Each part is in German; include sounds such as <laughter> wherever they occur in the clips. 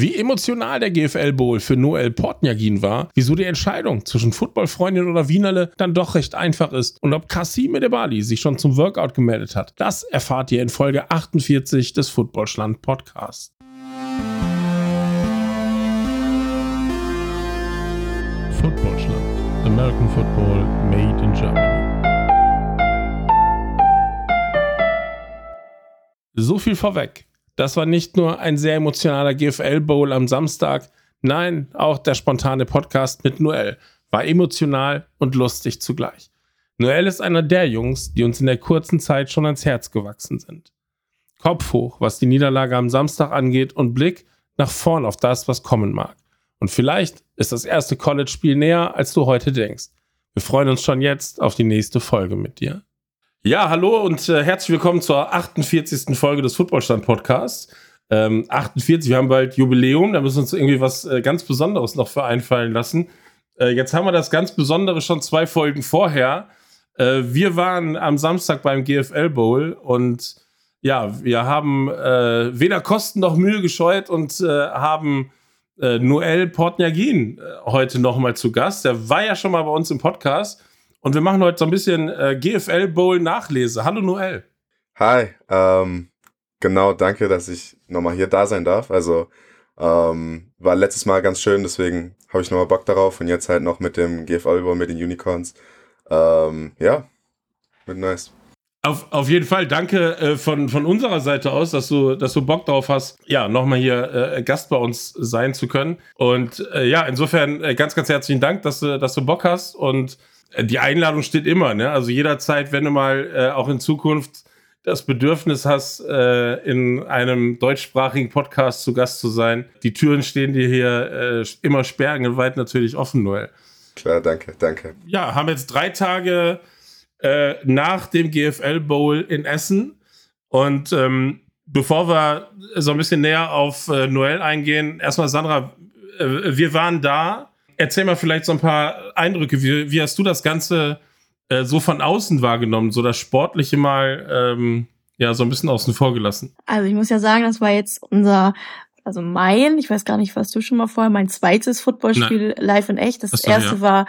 wie emotional der GFL Bowl für Noel Portniagin war, wieso die Entscheidung zwischen Footballfreundin oder Wienerle dann doch recht einfach ist und ob Kassim Edebali sich schon zum Workout gemeldet hat, das erfahrt ihr in Folge 48 des Footballschland Podcasts. Footballschland. American Football made in Germany. So viel vorweg. Das war nicht nur ein sehr emotionaler GFL Bowl am Samstag, nein, auch der spontane Podcast mit Noel war emotional und lustig zugleich. Noel ist einer der Jungs, die uns in der kurzen Zeit schon ans Herz gewachsen sind. Kopf hoch, was die Niederlage am Samstag angeht und Blick nach vorn auf das, was kommen mag. Und vielleicht ist das erste College-Spiel näher, als du heute denkst. Wir freuen uns schon jetzt auf die nächste Folge mit dir. Ja, hallo und äh, herzlich willkommen zur 48. Folge des Footballstand Podcasts. Ähm, 48, wir haben bald Jubiläum, da müssen wir uns irgendwie was äh, ganz Besonderes noch für einfallen lassen. Äh, jetzt haben wir das ganz Besondere schon zwei Folgen vorher. Äh, wir waren am Samstag beim GFL Bowl und ja, wir haben äh, weder Kosten noch Mühe gescheut und äh, haben Noel Portniagin heute nochmal zu Gast. Der war ja schon mal bei uns im Podcast und wir machen heute so ein bisschen äh, GFL Bowl Nachlese. Hallo Noel. Hi, ähm, genau, danke, dass ich nochmal hier da sein darf. Also ähm, war letztes Mal ganz schön, deswegen habe ich nochmal Bock darauf und jetzt halt noch mit dem GFL Bowl, mit den Unicorns. Ähm, ja, wird nice. Auf, auf jeden Fall danke äh, von, von unserer Seite aus, dass du, dass du Bock drauf hast, ja, nochmal hier äh, Gast bei uns sein zu können. Und äh, ja, insofern äh, ganz, ganz herzlichen Dank, dass du, dass du Bock hast und die Einladung steht immer, ne? Also jederzeit, wenn du mal äh, auch in Zukunft das Bedürfnis hast, äh, in einem deutschsprachigen Podcast zu Gast zu sein, die Türen stehen dir hier äh, immer sperrangelweit natürlich offen, Noel. Klar, danke, danke. Ja, haben jetzt drei Tage äh, nach dem GFL Bowl in Essen und ähm, bevor wir so ein bisschen näher auf äh, Noel eingehen, erstmal Sandra, wir waren da erzähl mal vielleicht so ein paar Eindrücke. Wie, wie hast du das Ganze äh, so von außen wahrgenommen, so das Sportliche mal ähm, ja so ein bisschen außen vor gelassen? Also ich muss ja sagen, das war jetzt unser, also mein, ich weiß gar nicht, was du schon mal vorher, mein zweites Footballspiel Nein. live in echt. Das Achso, erste ja. war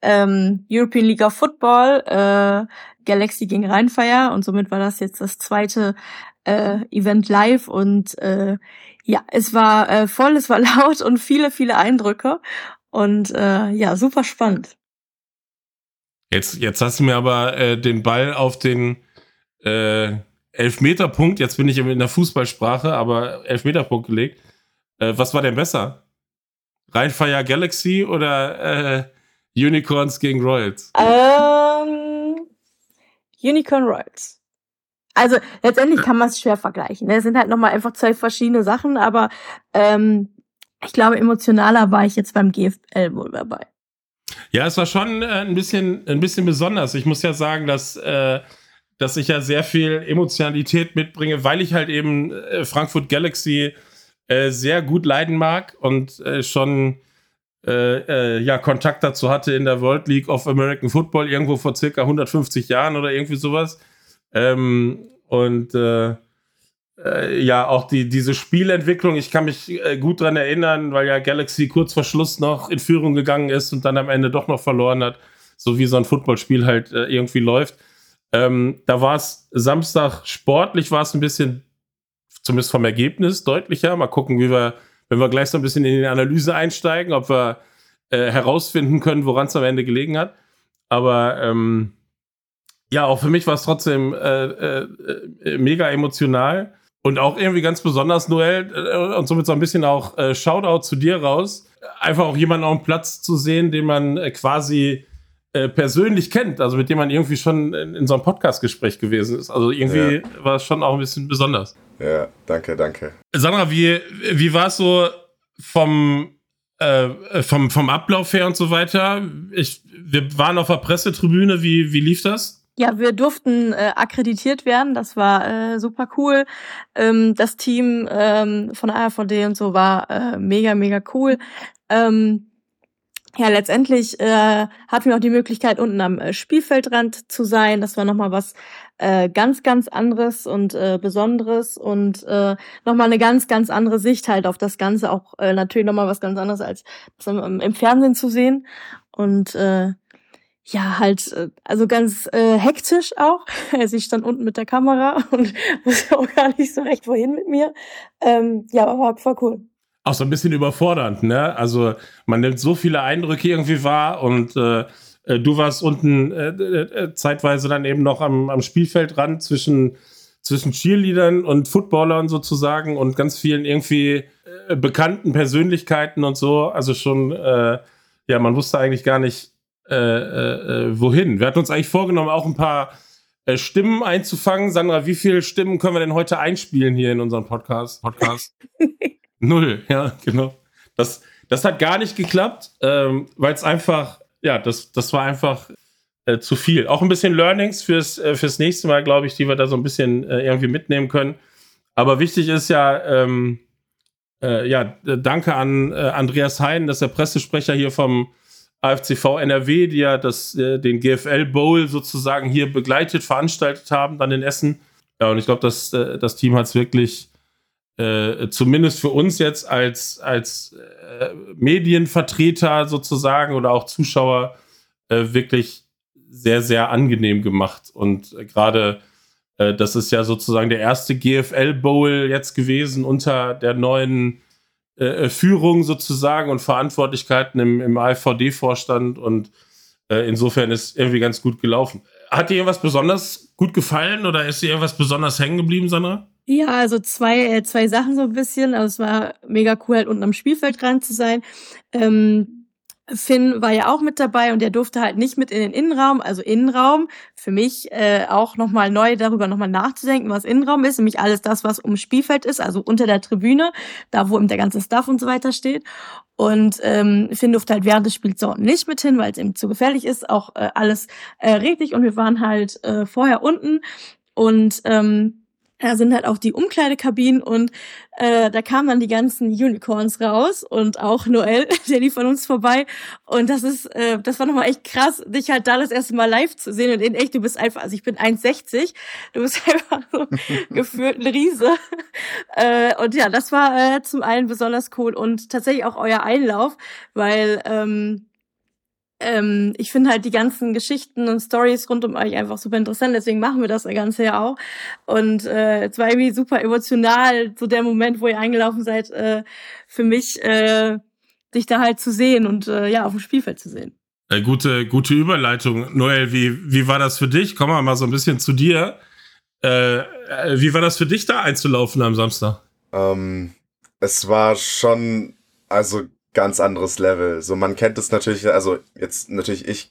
ähm, European League of Football, äh, Galaxy gegen Rheinfire und somit war das jetzt das zweite äh, Event live und äh, ja, es war äh, voll, es war <laughs> laut und viele, viele Eindrücke. Und äh, ja, super spannend. Jetzt, jetzt hast du mir aber äh, den Ball auf den äh, Elfmeterpunkt, jetzt bin ich in der Fußballsprache, aber Elfmeterpunkt gelegt. Äh, was war denn besser? Rheinfire Galaxy oder äh, Unicorns gegen Royals? Ähm, Unicorn Royals. Also letztendlich kann man es schwer vergleichen. Ne? Es sind halt nochmal einfach zwei verschiedene Sachen, aber ähm, ich glaube, emotionaler war ich jetzt beim GFL wohl dabei. Ja, es war schon äh, ein bisschen, ein bisschen besonders. Ich muss ja sagen, dass, äh, dass ich ja sehr viel Emotionalität mitbringe, weil ich halt eben äh, Frankfurt Galaxy äh, sehr gut leiden mag und äh, schon äh, ja, Kontakt dazu hatte in der World League of American Football irgendwo vor circa 150 Jahren oder irgendwie sowas. Ähm, und äh, ja, auch die, diese Spielentwicklung, ich kann mich äh, gut dran erinnern, weil ja Galaxy kurz vor Schluss noch in Führung gegangen ist und dann am Ende doch noch verloren hat, so wie so ein Footballspiel halt äh, irgendwie läuft. Ähm, da war es Samstag sportlich, war es ein bisschen, zumindest vom Ergebnis, deutlicher. Mal gucken, wie wir, wenn wir gleich so ein bisschen in die Analyse einsteigen, ob wir äh, herausfinden können, woran es am Ende gelegen hat. Aber ähm, ja, auch für mich war es trotzdem äh, äh, mega emotional. Und auch irgendwie ganz besonders, Noel, äh, und somit so ein bisschen auch äh, Shoutout zu dir raus. Einfach auch jemanden auf dem Platz zu sehen, den man äh, quasi äh, persönlich kennt, also mit dem man irgendwie schon in, in so einem Podcast-Gespräch gewesen ist. Also irgendwie ja. war es schon auch ein bisschen besonders. Ja, danke, danke. Sandra, wie, wie war es so vom, äh, vom, vom Ablauf her und so weiter? Ich, wir waren auf der Pressetribüne, wie, wie lief das? Ja, wir durften äh, akkreditiert werden. Das war äh, super cool. Ähm, das Team ähm, von ARVD und so war äh, mega, mega cool. Ähm, ja, letztendlich äh, hatten wir auch die Möglichkeit, unten am äh, Spielfeldrand zu sein. Das war nochmal was äh, ganz, ganz anderes und äh, Besonderes und äh, nochmal eine ganz, ganz andere Sicht halt auf das Ganze. Auch äh, natürlich nochmal was ganz anderes als im, im Fernsehen zu sehen. Und äh, ja, halt, äh, also ganz äh, hektisch auch. <laughs> Also ich stand unten mit der Kamera <laughs> und wusste auch gar nicht so recht, wohin mit mir. Ähm, ja, aber war voll cool auch so ein bisschen überfordernd, ne? Also man nimmt so viele Eindrücke irgendwie wahr und äh, äh du warst unten äh, äh, zeitweise dann eben noch am, am Spielfeldrand zwischen, zwischen Cheerleadern und Footballern sozusagen und ganz vielen irgendwie bekannten Persönlichkeiten und so. Also schon, äh, ja, man wusste eigentlich gar nicht, wohin. Wir hatten uns eigentlich vorgenommen, auch ein paar Stimmen einzufangen. Sandra, wie viele Stimmen können wir denn heute einspielen hier in unserem Podcast? Podcast? <laughs> Null, ja, genau. Das, das hat gar nicht geklappt, ähm, weil es einfach, ja, das, das war einfach äh, zu viel. Auch ein bisschen Learnings fürs, äh, fürs nächste Mal, glaube ich, die wir da so ein bisschen äh, irgendwie mitnehmen können. Aber wichtig ist ja, ähm, äh, ja, danke an äh, Andreas Hein, das ist der Pressesprecher hier vom AFCV NRW, die ja das, äh, den GFL Bowl sozusagen hier begleitet, veranstaltet haben, dann in Essen. Ja, und ich glaube, das, das Team hat es wirklich äh, zumindest für uns jetzt als, als äh, Medienvertreter sozusagen oder auch Zuschauer äh, wirklich sehr, sehr angenehm gemacht. Und gerade äh, das ist ja sozusagen der erste GFL Bowl jetzt gewesen unter der neuen äh, Führung sozusagen und Verantwortlichkeiten im, im AfVD-Vorstand und äh, insofern ist irgendwie ganz gut gelaufen. Hat dir irgendwas besonders gut gefallen oder ist dir irgendwas besonders hängen geblieben, Sandra? Ja, also zwei, äh, zwei Sachen so ein bisschen. Also es war mega cool, halt unten am Spielfeld dran zu sein. Ähm, Finn war ja auch mit dabei und der durfte halt nicht mit in den Innenraum, also Innenraum. Für mich äh, auch nochmal neu darüber nochmal nachzudenken, was Innenraum ist, nämlich alles das, was um Spielfeld ist, also unter der Tribüne, da wo eben der ganze Stuff und so weiter steht. Und ähm, Finn durfte halt während des Spiels so nicht mit hin, weil es eben zu gefährlich ist, auch äh, alles äh, richtig. Und wir waren halt äh, vorher unten und ähm, da sind halt auch die Umkleidekabinen und äh, da kamen dann die ganzen Unicorns raus und auch Noel, <laughs> der lief von uns vorbei. Und das ist, äh, das war nochmal echt krass, dich halt da das erste Mal live zu sehen und in echt, du bist einfach, also ich bin 1,60, du bist <laughs> einfach so <laughs> gefühlt ein Riese. Äh, und ja, das war äh, zum einen besonders cool und tatsächlich auch euer Einlauf, weil ähm, ähm, ich finde halt die ganzen Geschichten und Stories rund um euch einfach super interessant, deswegen machen wir das Ganze ja auch. Und äh, es war irgendwie super emotional, so der Moment, wo ihr eingelaufen seid, äh, für mich, äh, dich da halt zu sehen und äh, ja, auf dem Spielfeld zu sehen. Äh, gute, gute Überleitung. Noel, wie, wie war das für dich? Kommen wir mal so ein bisschen zu dir. Äh, äh, wie war das für dich, da einzulaufen am Samstag? Ähm, es war schon, also ganz anderes Level. So, man kennt es natürlich, also jetzt natürlich, ich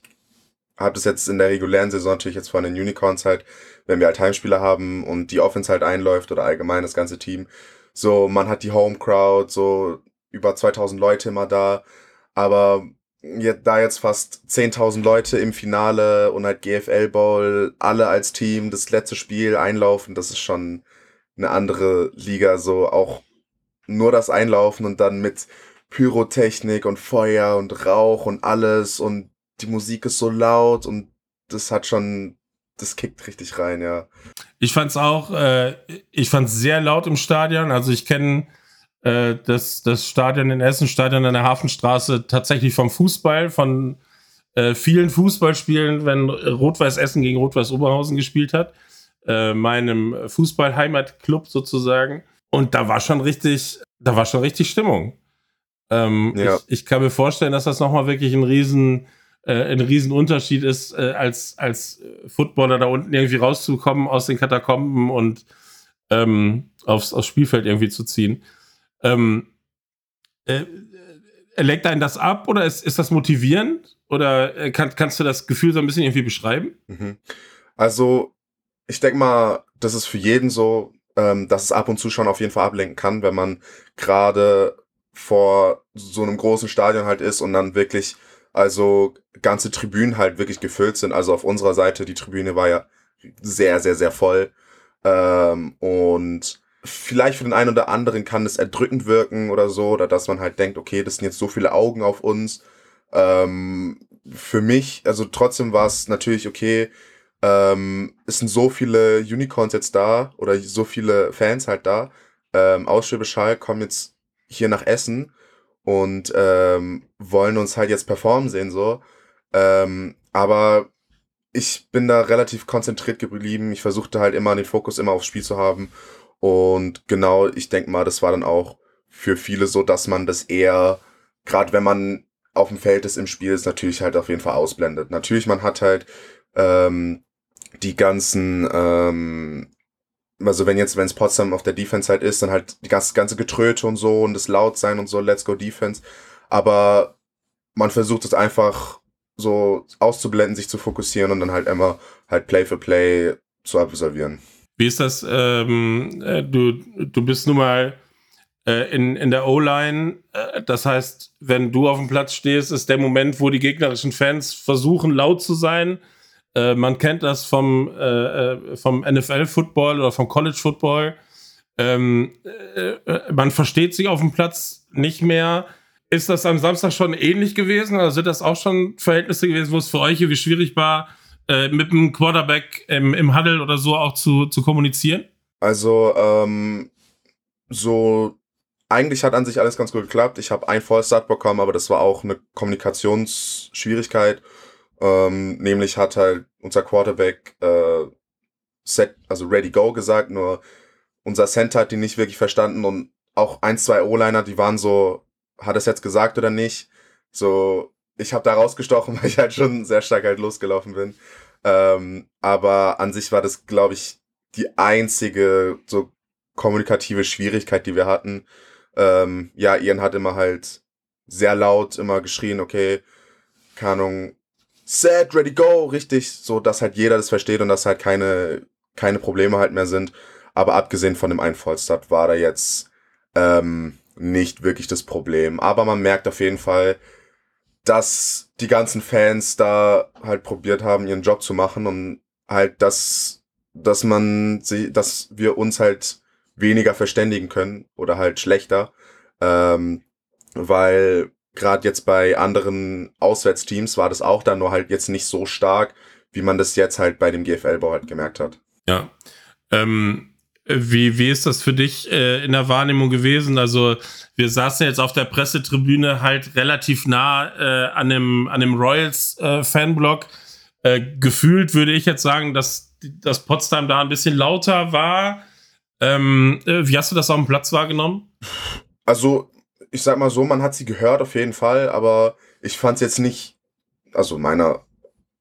habe das jetzt in der regulären Saison natürlich jetzt von den Unicorns halt, wenn wir halt Heimspieler haben und die Offense halt einläuft oder allgemein das ganze Team. So, man hat die Home Crowd, so über 2000 Leute immer da, aber jetzt, da jetzt fast 10.000 Leute im Finale und halt GFL Bowl, alle als Team, das letzte Spiel einlaufen, das ist schon eine andere Liga, so auch nur das Einlaufen und dann mit Pyrotechnik und Feuer und Rauch und alles und die Musik ist so laut und das hat schon, das kickt richtig rein, ja. Ich fand's auch, äh, ich fand's sehr laut im Stadion. Also ich kenne äh, das, das Stadion in Essen, Stadion in der Hafenstraße tatsächlich vom Fußball, von äh, vielen Fußballspielen, wenn Rot-Weiß Essen gegen Rot-Weiß Oberhausen gespielt hat, äh, meinem Fußball-Heimatclub sozusagen. Und da war schon richtig, da war schon richtig Stimmung. Ähm, ja. ich, ich, kann mir vorstellen, dass das nochmal wirklich ein riesen, äh, ein riesen Unterschied ist, äh, als, als Footballer da unten irgendwie rauszukommen aus den Katakomben und ähm, aufs, aufs Spielfeld irgendwie zu ziehen. Ähm, äh, lenkt einen das ab oder ist, ist das motivierend? Oder äh, kann, kannst du das Gefühl so ein bisschen irgendwie beschreiben? Mhm. Also, ich denke mal, das ist für jeden so, ähm, dass es ab und zu schon auf jeden Fall ablenken kann, wenn man gerade vor so einem großen Stadion halt ist und dann wirklich, also ganze Tribünen halt wirklich gefüllt sind. Also auf unserer Seite, die Tribüne war ja sehr, sehr, sehr voll. Ähm, und vielleicht für den einen oder anderen kann es erdrückend wirken oder so, oder dass man halt denkt, okay, das sind jetzt so viele Augen auf uns. Ähm, für mich, also trotzdem war es natürlich okay, ähm, es sind so viele Unicorns jetzt da oder so viele Fans halt da. Ähm, aus Schwäbisch kommen jetzt hier nach Essen und ähm, wollen uns halt jetzt performen sehen so. Ähm, aber ich bin da relativ konzentriert geblieben. Ich versuchte halt immer den Fokus immer aufs Spiel zu haben. Und genau, ich denke mal, das war dann auch für viele so, dass man das eher, gerade wenn man auf dem Feld ist im Spiel, ist natürlich halt auf jeden Fall ausblendet. Natürlich, man hat halt ähm, die ganzen, ähm, also wenn jetzt, wenn es Potsdam auf der Defense halt ist, dann halt die ganze, ganze Getröte und so und das Lautsein und so, Let's Go Defense. Aber man versucht es einfach so auszublenden, sich zu fokussieren und dann halt immer halt Play for Play zu absolvieren. Wie ist das? Ähm, äh, du, du bist nun mal äh, in, in der O-Line. Äh, das heißt, wenn du auf dem Platz stehst, ist der Moment, wo die gegnerischen Fans versuchen, laut zu sein. Äh, man kennt das vom, äh, äh, vom NFL-Football oder vom College-Football. Ähm, man versteht sich auf dem Platz nicht mehr ist das am Samstag schon ähnlich gewesen? Oder sind das auch schon Verhältnisse gewesen, wo es für euch irgendwie schwierig war, äh, mit dem Quarterback im, im Huddle oder so auch zu, zu kommunizieren? Also, ähm, so, eigentlich hat an sich alles ganz gut geklappt. Ich habe ein Vollstart bekommen, aber das war auch eine Kommunikationsschwierigkeit. Ähm, nämlich hat halt unser Quarterback äh, set, also ready go gesagt, nur unser Center hat die nicht wirklich verstanden und auch ein, zwei O-Liner, die waren so, hat es jetzt gesagt oder nicht. So, ich habe da rausgestochen, <laughs> weil ich halt schon sehr stark halt losgelaufen bin. Ähm, aber an sich war das, glaube ich, die einzige so kommunikative Schwierigkeit, die wir hatten. Ähm, ja, Ian hat immer halt sehr laut immer geschrien, okay, keine Ahnung, set, ready, go, richtig, so dass halt jeder das versteht und dass halt keine, keine Probleme halt mehr sind. Aber abgesehen von dem einen war da jetzt ähm, nicht wirklich das Problem. Aber man merkt auf jeden Fall, dass die ganzen Fans da halt probiert haben, ihren Job zu machen und halt, dass, dass man sie, dass wir uns halt weniger verständigen können oder halt schlechter. Ähm, weil gerade jetzt bei anderen Auswärtsteams war das auch dann nur halt jetzt nicht so stark, wie man das jetzt halt bei dem GFL-Bau halt gemerkt hat. Ja. Ähm, wie, wie ist das für dich äh, in der Wahrnehmung gewesen? Also wir saßen jetzt auf der Pressetribüne halt relativ nah äh, an dem, an dem Royals-Fanblock. Äh, äh, gefühlt würde ich jetzt sagen, dass, dass Potsdam da ein bisschen lauter war. Ähm, äh, wie hast du das auf dem Platz wahrgenommen? Also ich sag mal so, man hat sie gehört auf jeden Fall, aber ich fand es jetzt nicht, also meiner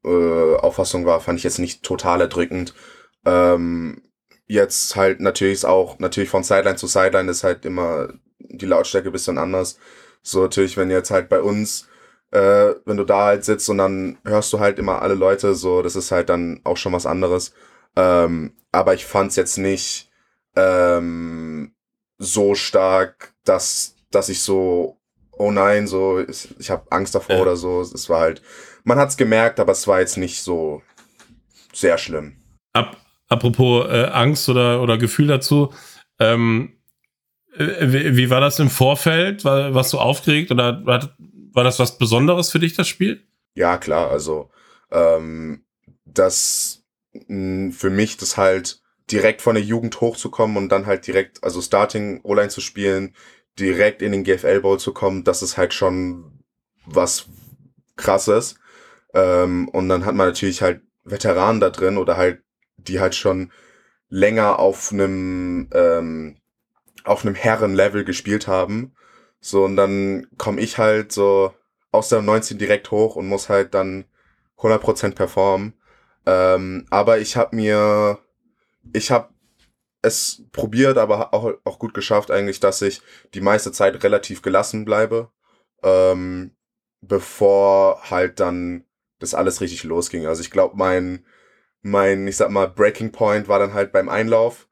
äh, Auffassung war, fand ich jetzt nicht total erdrückend. Ähm, jetzt halt natürlich auch, natürlich von Sideline zu Sideline ist halt immer die Lautstärke bisschen anders. So natürlich, wenn jetzt halt bei uns, äh, wenn du da halt sitzt und dann hörst du halt immer alle Leute, so, das ist halt dann auch schon was anderes. Ähm, aber ich fand's jetzt nicht ähm, so stark, dass, dass ich so, oh nein, so, ich, habe Angst davor ja. oder so. Es war halt, man hat's gemerkt, aber es war jetzt nicht so sehr schlimm. Ab, apropos äh, Angst oder, oder Gefühl dazu, ähm, äh, wie, wie, war das im Vorfeld? War, warst du aufgeregt oder war, war das was Besonderes für dich, das Spiel? Ja, klar, also ähm, das mh, für mich das halt direkt von der Jugend hochzukommen und dann halt direkt, also Starting O-Line zu spielen, direkt in den GFL Bowl zu kommen, das ist halt schon was krasses. Ähm, und dann hat man natürlich halt Veteranen da drin oder halt die halt schon länger auf einem ähm, auf einem Herrenlevel gespielt haben. So, und dann komme ich halt so aus der 19 direkt hoch und muss halt dann 100% performen. Ähm, aber ich habe mir, ich habe es probiert, aber auch, auch gut geschafft eigentlich, dass ich die meiste Zeit relativ gelassen bleibe, ähm, bevor halt dann das alles richtig losging. Also ich glaube, mein, mein, ich sag mal, Breaking Point war dann halt beim Einlauf.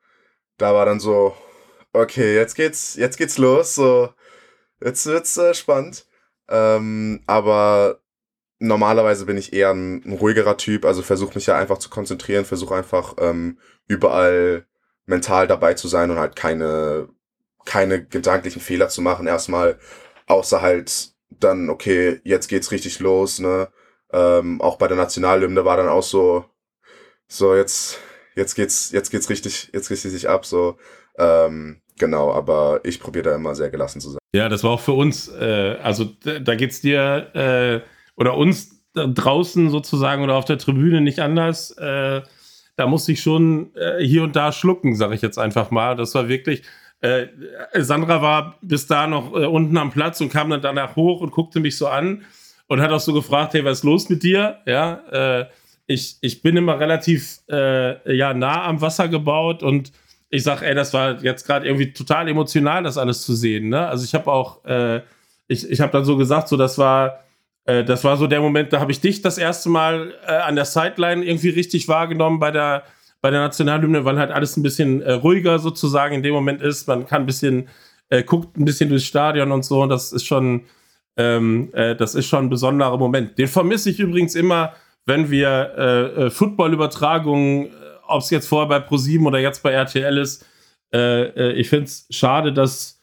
Da war dann so, okay, jetzt geht's, jetzt geht's los, so, jetzt wird's äh, spannend. Ähm, aber normalerweise bin ich eher ein, ein ruhigerer Typ, also versuche mich ja einfach zu konzentrieren, versuche einfach ähm, überall mental dabei zu sein und halt keine, keine gedanklichen Fehler zu machen. Erstmal, außer halt dann, okay, jetzt geht's richtig los, ne? Ähm, auch bei der Nationalhymne war dann auch so, so jetzt, jetzt geht's, jetzt geht's richtig, jetzt geht's richtig ab, so. Ähm, genau, aber ich probiere da immer sehr gelassen zu sein. Ja, das war auch für uns, äh, also da geht's dir äh, oder uns draußen sozusagen oder auf der Tribüne nicht anders. Äh, da musste ich schon äh, hier und da schlucken, sage ich jetzt einfach mal. Das war wirklich. Äh, Sandra war bis da noch äh, unten am Platz und kam dann danach hoch und guckte mich so an und hat auch so gefragt, hey, was ist los mit dir? Ja, äh, ich, ich bin immer relativ äh, ja, nah am Wasser gebaut und ich sag, ey, das war jetzt gerade irgendwie total emotional, das alles zu sehen. Ne? Also ich habe auch, äh, ich, ich habe dann so gesagt, so das war, äh, das war so der Moment, da habe ich dich das erste Mal äh, an der Sideline irgendwie richtig wahrgenommen bei der, bei der Nationalhymne, weil halt alles ein bisschen äh, ruhiger sozusagen in dem Moment ist. Man kann ein bisschen, äh, guckt ein bisschen durchs Stadion und so. Und das ist schon, ähm, äh, das ist schon ein besonderer Moment. Den vermisse ich übrigens immer, wenn wir Football-Übertragungen, ob es jetzt vorher bei ProSieben oder jetzt bei RTL ist. ich finde es schade, dass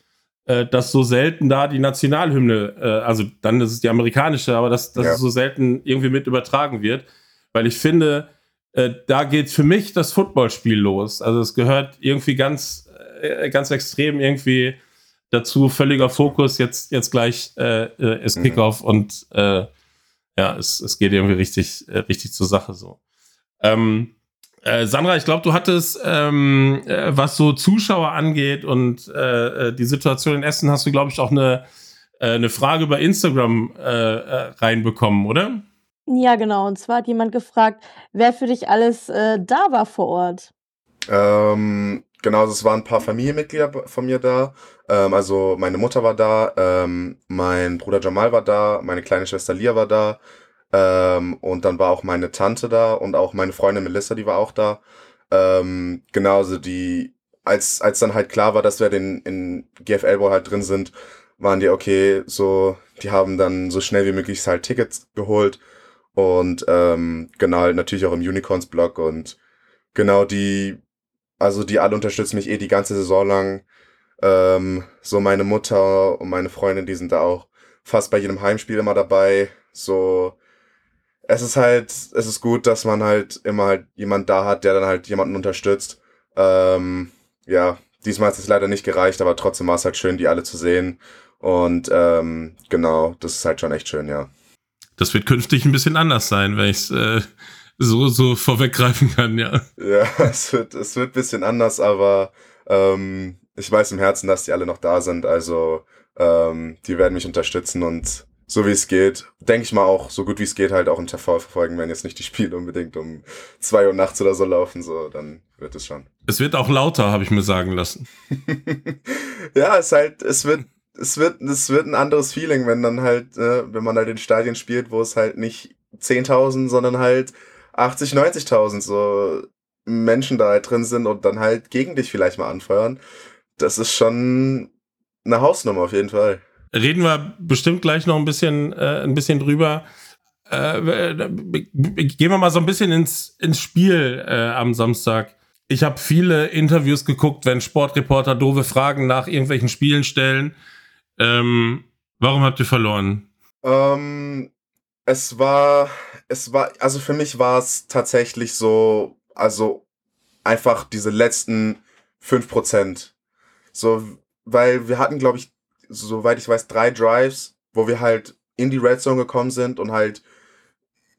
äh, dass so selten da die Nationalhymne, äh, also dann ist es die amerikanische, aber dass, dass ja. es so selten irgendwie mit übertragen wird. Weil ich finde, äh, da geht für mich das Footballspiel los. Also es gehört irgendwie ganz, äh, ganz extrem irgendwie dazu, völliger Fokus, jetzt, jetzt gleich äh, ist mhm. Kickoff mhm. und ja, es, es geht irgendwie richtig, richtig zur Sache so. Ähm, äh, Sandra, ich glaube, du hattest, ähm, äh, was so Zuschauer angeht und äh, äh die Situation in Essen, hast du, glaube ich, auch eine, äh, eine Frage über Instagram äh, reinbekommen, oder? Ja, genau. Und zwar hat jemand gefragt, wer für dich alles da war vor Ort. Ähm, genau, also es waren ein paar Familienmitglieder von mir da. Ähm, also meine Mutter war da, ähm, mein Bruder Jamal war da, meine kleine Schwester Lia war da. Ähm, und dann war auch meine Tante da und auch meine Freundin Melissa, die war auch da. Ähm, genauso die, als, als dann halt klar war, dass wir den in GFL Bowl halt drin sind, waren die okay, so, die haben dann so schnell wie möglich halt Tickets geholt und ähm, genau halt natürlich auch im Unicorns Blog und genau die, also die alle unterstützen mich eh die ganze Saison lang. Ähm, so meine Mutter und meine Freundin, die sind da auch fast bei jedem Heimspiel immer dabei. So es ist halt, es ist gut, dass man halt immer halt jemand da hat, der dann halt jemanden unterstützt. Ähm, ja, diesmal hat es leider nicht gereicht, aber trotzdem war es halt schön, die alle zu sehen. Und ähm, genau, das ist halt schon echt schön, ja. Das wird künftig ein bisschen anders sein, wenn ich es äh, so, so vorweggreifen kann, ja. Ja, <laughs> es wird, es wird ein bisschen anders, aber ähm, ich weiß im Herzen, dass die alle noch da sind. Also ähm, die werden mich unterstützen und so wie es geht, denke ich mal auch, so gut wie es geht, halt auch im TV verfolgen, wenn jetzt nicht die Spiele unbedingt um zwei Uhr nachts oder so laufen, so, dann wird es schon. Es wird auch lauter, habe ich mir sagen lassen. <laughs> ja, es halt, es wird, es wird, es wird ein anderes Feeling, wenn dann halt, äh, wenn man halt in Stadien spielt, wo es halt nicht 10.000, sondern halt 80, 90.000 so Menschen da halt drin sind und dann halt gegen dich vielleicht mal anfeuern. Das ist schon eine Hausnummer auf jeden Fall reden wir bestimmt gleich noch ein bisschen, äh, ein bisschen drüber. Äh, gehen wir mal so ein bisschen ins, ins Spiel äh, am Samstag. Ich habe viele Interviews geguckt, wenn Sportreporter doofe Fragen nach irgendwelchen Spielen stellen. Ähm, warum habt ihr verloren? Ähm, es war, es war, also für mich war es tatsächlich so, also einfach diese letzten fünf Prozent. So, weil wir hatten, glaube ich, soweit ich weiß, drei Drives, wo wir halt in die Red Zone gekommen sind und halt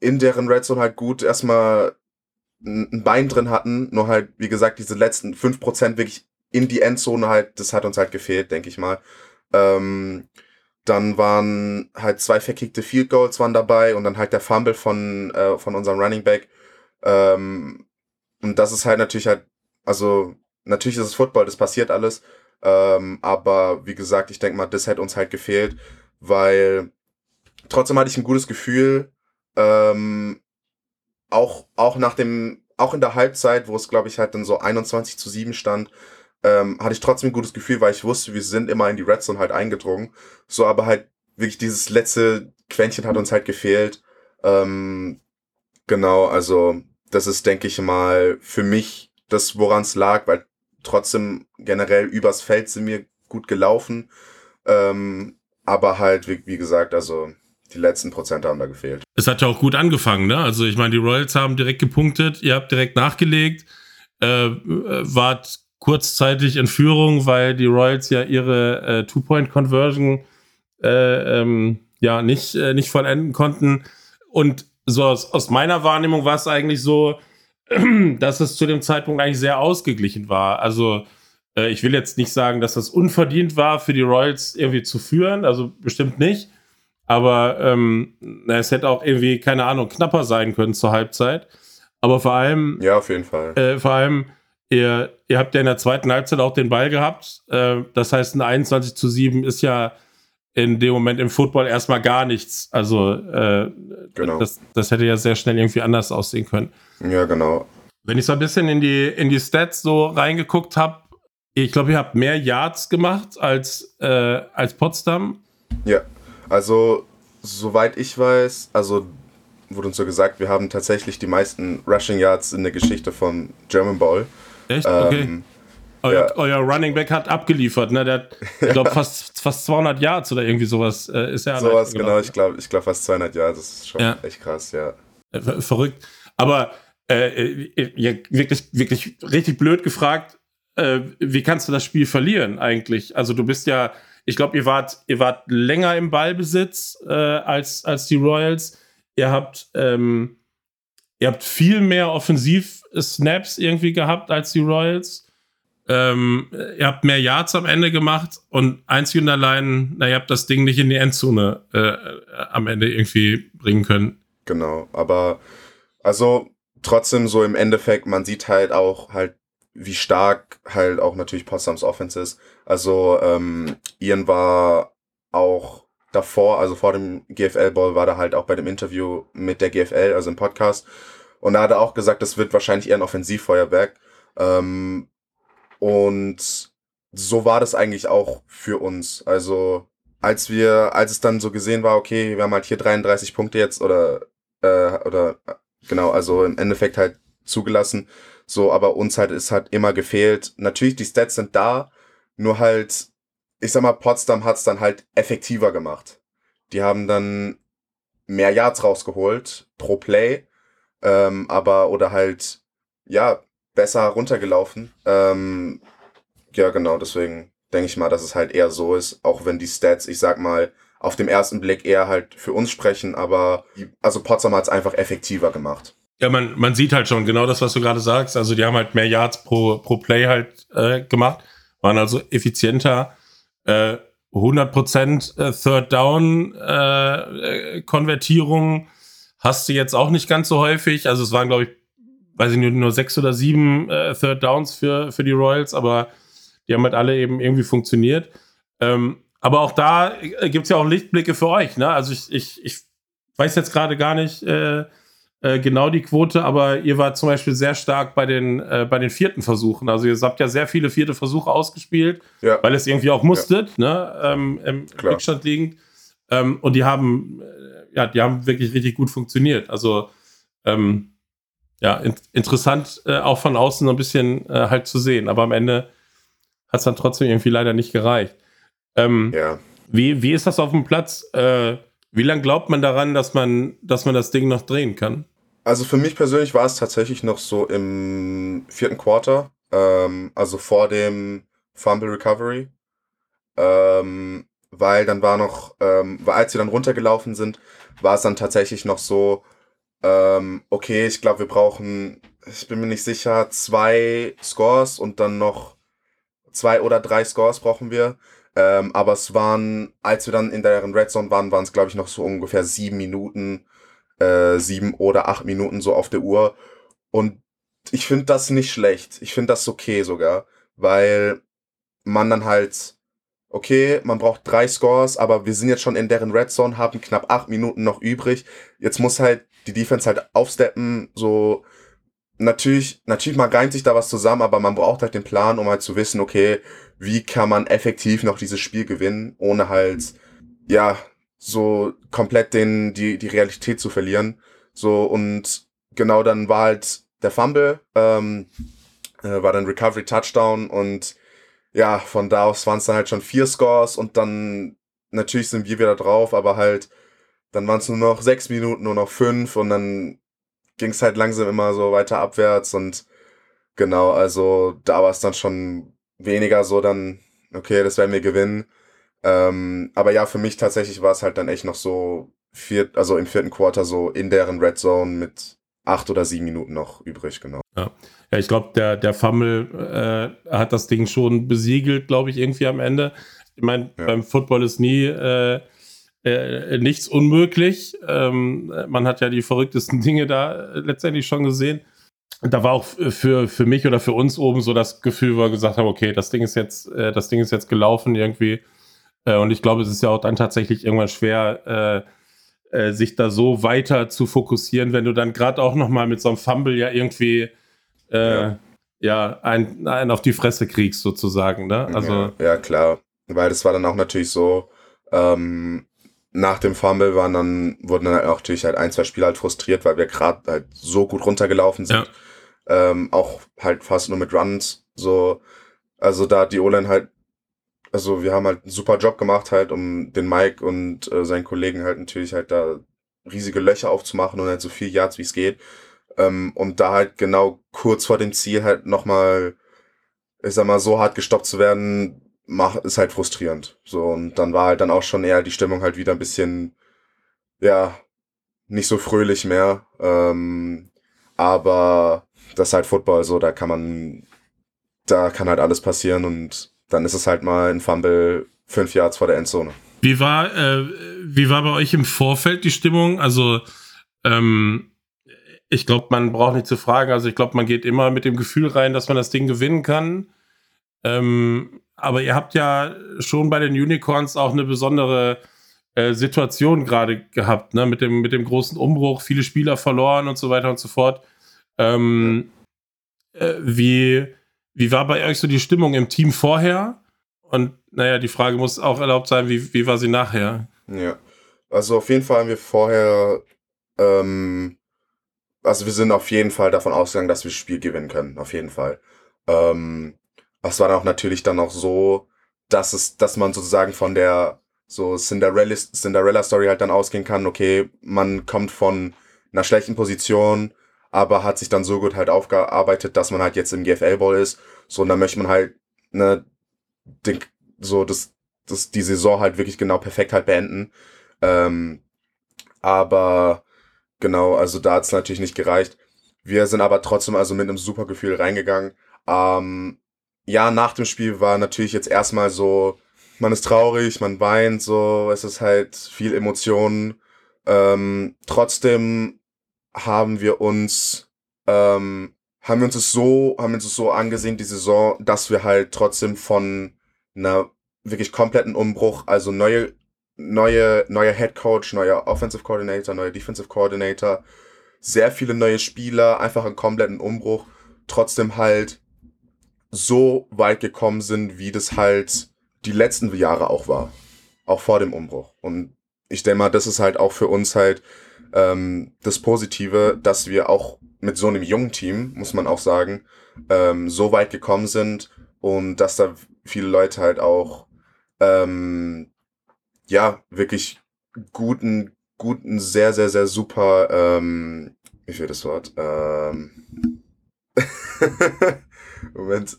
in deren Red Zone halt gut erstmal ein Bein drin hatten, nur halt, wie gesagt, diese letzten fünf Prozent wirklich in die Endzone halt, das hat uns halt gefehlt, denke ich mal. Ähm, dann waren halt zwei verkickte Field Goals waren dabei und dann halt der Fumble von, äh, von unserem Running Back. Ähm, und das ist halt natürlich halt, also natürlich ist es Football, das passiert alles. Ähm, aber wie gesagt, ich denke mal, das hätte uns halt gefehlt, weil trotzdem hatte ich ein gutes Gefühl. Ähm, auch, auch nach dem, auch in der Halbzeit, wo es, glaube ich, halt dann so 21 zu 7 stand, ähm, hatte ich trotzdem ein gutes Gefühl, weil ich wusste, wir sind immer in die Red Zone halt eingedrungen. So, aber halt wirklich dieses letzte Quäntchen hat uns halt gefehlt. Ähm, genau, also das ist, denke ich mal, für mich das, woran es lag, weil trotzdem generell übers Feld sind wir gut gelaufen. Ähm, aber halt, wie, wie gesagt, also die letzten Prozent haben da gefehlt. Es hat ja auch gut angefangen, ne? Also ich meine, die Royals haben direkt gepunktet, ihr habt direkt nachgelegt, äh, wart kurzzeitig in Führung, weil die Royals ja ihre äh, Two-Point-Conversion äh, ähm, ja nicht, äh, nicht vollenden konnten. Und so aus, aus meiner Wahrnehmung war es eigentlich so, <clears throat> dass es zu dem Zeitpunkt eigentlich sehr ausgeglichen war. Also äh, ich will jetzt nicht sagen, dass das unverdient war für die Royals irgendwie zu führen, also bestimmt nicht. Aber ähm, es hätte auch irgendwie, keine Ahnung, knapper sein können zur Halbzeit. Aber vor allem. Ja, auf jeden Fall. Äh, vor allem, ihr, ihr habt ja in der zweiten Halbzeit auch den Ball gehabt. Äh, das heißt, ein 21 zu 7 ist ja in dem Moment im Football erstmal gar nichts. Also äh, genau. das, das hätte ja sehr schnell irgendwie anders aussehen können. Ja, genau. Wenn ich so ein bisschen in die, in die Stats so reingeguckt habe, ich glaube, ihr habt mehr Yards gemacht als, äh, als Potsdam. Ja, also soweit ich weiß, also wurde uns so gesagt, wir haben tatsächlich die meisten Rushing Yards in der Geschichte vom German Bowl. Echt? Okay. Ähm, euer, ja. euer, Running Back hat abgeliefert, ne? Der hat, ich glaube, <laughs> fast, fast 200 Yards oder irgendwie sowas äh, ist er. Sowas, genau. Ich glaube, ich glaub fast 200 Yards. Das ist schon ja. echt krass, ja. Äh, verrückt. Aber äh, äh, ja, wirklich, wirklich richtig blöd gefragt, äh, wie kannst du das Spiel verlieren eigentlich? Also du bist ja, ich glaube, ihr wart, ihr wart länger im Ballbesitz äh, als, als die Royals. Ihr habt, ähm, ihr habt viel mehr Offensiv-Snaps irgendwie gehabt als die Royals. Ähm, ihr habt mehr Yards am Ende gemacht und einzig und allein, na, ihr habt das Ding nicht in die Endzone äh, am Ende irgendwie bringen können. Genau, aber also trotzdem so im Endeffekt, man sieht halt auch halt wie stark halt auch natürlich Potsdams Offense ist. Also ähm, Ian war auch davor, also vor dem GFL-Ball, war da halt auch bei dem Interview mit der GFL, also im Podcast. Und da hat er auch gesagt, das wird wahrscheinlich eher ein Offensivfeuerwerk. Ähm, und so war das eigentlich auch für uns. Also als wir, als es dann so gesehen war, okay, wir haben halt hier 33 Punkte jetzt oder äh, oder genau, also im Endeffekt halt zugelassen, so, aber uns halt ist halt immer gefehlt. Natürlich, die Stats sind da, nur halt, ich sag mal, Potsdam hat's dann halt effektiver gemacht. Die haben dann mehr Yards rausgeholt pro Play, ähm, aber oder halt, ja, besser runtergelaufen. Ähm, ja, genau, deswegen denke ich mal, dass es halt eher so ist, auch wenn die Stats, ich sag mal, auf dem ersten Blick eher halt für uns sprechen, aber also Potsdam hat's einfach effektiver gemacht. Ja, man, man sieht halt schon genau das, was du gerade sagst. Also die haben halt mehr Yards pro, pro Play halt äh, gemacht, waren also effizienter. Äh, 100% äh, Third Down äh, Konvertierung hast du jetzt auch nicht ganz so häufig. Also es waren, glaube ich, weiß ich nicht, nur sechs oder sieben äh, Third Downs für, für die Royals, aber die haben halt alle eben irgendwie funktioniert. Ähm, aber auch da äh, gibt es ja auch Lichtblicke für euch. Ne? Also ich, ich, ich weiß jetzt gerade gar nicht, äh, äh, genau die Quote, aber ihr wart zum Beispiel sehr stark bei den, äh, bei den vierten Versuchen. Also ihr habt ja sehr viele vierte Versuche ausgespielt, ja. weil es irgendwie auch musstet, ja. ne, ähm, im Klar. Rückstand liegend. Ähm, und die haben, äh, ja, die haben wirklich richtig gut funktioniert. Also ähm, ja, in interessant äh, auch von außen ein bisschen äh, halt zu sehen. Aber am Ende hat es dann trotzdem irgendwie leider nicht gereicht. Ähm, ja. Wie, wie ist das auf dem Platz? Äh, wie lange glaubt man daran, dass man, dass man das Ding noch drehen kann? Also für mich persönlich war es tatsächlich noch so im vierten Quarter, ähm, also vor dem Fumble Recovery, ähm, weil dann war noch, ähm, weil als wir dann runtergelaufen sind, war es dann tatsächlich noch so, ähm, okay, ich glaube, wir brauchen, ich bin mir nicht sicher, zwei Scores und dann noch zwei oder drei Scores brauchen wir. Ähm, aber es waren, als wir dann in deren Red Zone waren, waren es, glaube ich, noch so ungefähr sieben Minuten äh, sieben oder acht Minuten so auf der Uhr. Und ich finde das nicht schlecht. Ich finde das okay sogar, weil man dann halt, okay, man braucht drei Scores, aber wir sind jetzt schon in deren Red Zone, haben knapp acht Minuten noch übrig. Jetzt muss halt die Defense halt aufsteppen, so natürlich, natürlich man reimt sich da was zusammen, aber man braucht halt den Plan, um halt zu wissen, okay, wie kann man effektiv noch dieses Spiel gewinnen, ohne halt, ja, so komplett den, die, die Realität zu verlieren. So, und genau dann war halt der Fumble, ähm, äh, war dann Recovery Touchdown und ja, von da aus waren es dann halt schon vier Scores und dann natürlich sind wir wieder drauf, aber halt, dann waren es nur noch sechs Minuten, nur noch fünf und dann ging es halt langsam immer so weiter abwärts und genau, also da war es dann schon weniger so dann, okay, das werden wir gewinnen. Ähm, aber ja, für mich tatsächlich war es halt dann echt noch so vier, also im vierten Quarter so in deren Red Zone mit acht oder sieben Minuten noch übrig, genau. Ja, ja ich glaube, der, der Fumble äh, hat das Ding schon besiegelt, glaube ich, irgendwie am Ende. Ich meine, ja. beim Football ist nie äh, äh, nichts unmöglich. Ähm, man hat ja die verrücktesten Dinge da letztendlich schon gesehen. Da war auch für, für mich oder für uns oben so das Gefühl, wo wir gesagt haben, okay, das Ding ist jetzt, äh, das Ding ist jetzt gelaufen irgendwie. Äh, und ich glaube, es ist ja auch dann tatsächlich irgendwann schwer, äh, äh, sich da so weiter zu fokussieren, wenn du dann gerade auch noch mal mit so einem Fumble ja irgendwie ja, ja einen, einen auf die Fresse kriegst sozusagen. Ne? Also ja, ja, klar, weil das war dann auch natürlich so. Ähm, nach dem Fumble waren dann, wurden dann auch natürlich halt ein, zwei Spieler halt frustriert, weil wir gerade halt so gut runtergelaufen sind. Ja. Ähm, auch halt fast nur mit Runs. So, also da die O-Line halt, also wir haben halt einen super Job gemacht, halt, um den Mike und äh, seinen Kollegen halt natürlich halt da riesige Löcher aufzumachen und halt so viel Yards wie es geht. Ähm, um da halt genau kurz vor dem Ziel halt nochmal, ich sag mal, so hart gestoppt zu werden, mach, ist halt frustrierend. So, und dann war halt dann auch schon eher die Stimmung halt wieder ein bisschen, ja, nicht so fröhlich mehr. Ähm, aber das ist halt Football, so, da kann man, da kann halt alles passieren und dann ist es halt mal ein Fumble fünf Yards vor der Endzone. Wie war, äh, wie war bei euch im Vorfeld die Stimmung? Also, ähm, ich glaube, man braucht nicht zu fragen. Also, ich glaube, man geht immer mit dem Gefühl rein, dass man das Ding gewinnen kann. Ähm, aber ihr habt ja schon bei den Unicorns auch eine besondere äh, Situation gerade gehabt, ne? Mit dem, mit dem großen Umbruch, viele Spieler verloren und so weiter und so fort. Ähm, äh, wie, wie war bei euch so die Stimmung im Team vorher? Und naja, die Frage muss auch erlaubt sein, wie, wie war sie nachher? Ja, also auf jeden Fall haben wir vorher, ähm, also wir sind auf jeden Fall davon ausgegangen, dass wir das Spiel gewinnen können, auf jeden Fall. Ähm, es war auch natürlich dann auch so, dass es, dass man sozusagen von der so Cinderella, Cinderella Story halt dann ausgehen kann, okay, man kommt von einer schlechten Position, aber hat sich dann so gut halt aufgearbeitet, dass man halt jetzt im GFL Bowl ist. So, und dann möchte man halt, ne, den, so, das, das, die Saison halt wirklich genau perfekt halt beenden. Ähm, aber genau, also da hat es natürlich nicht gereicht. Wir sind aber trotzdem also mit einem super Gefühl reingegangen. Ähm, ja, nach dem Spiel war natürlich jetzt erstmal so, man ist traurig, man weint, so, es ist halt viel Emotionen. Ähm, trotzdem haben wir uns, ähm, haben wir uns es so, haben wir uns es so angesehen, die Saison, dass wir halt trotzdem von einer wirklich kompletten Umbruch, also neue, neue, neuer Head Coach, neuer Offensive Coordinator, neuer Defensive Coordinator, sehr viele neue Spieler, einfach einen kompletten Umbruch, trotzdem halt so weit gekommen sind, wie das halt die letzten Jahre auch war. Auch vor dem Umbruch. Und ich denke mal, das ist halt auch für uns halt ähm, das Positive, dass wir auch mit so einem jungen Team, muss man auch sagen, ähm, so weit gekommen sind und dass da viele Leute halt auch ähm, ja wirklich guten, guten, sehr, sehr, sehr super, ähm, wie viel das Wort? Ähm, <laughs> Moment.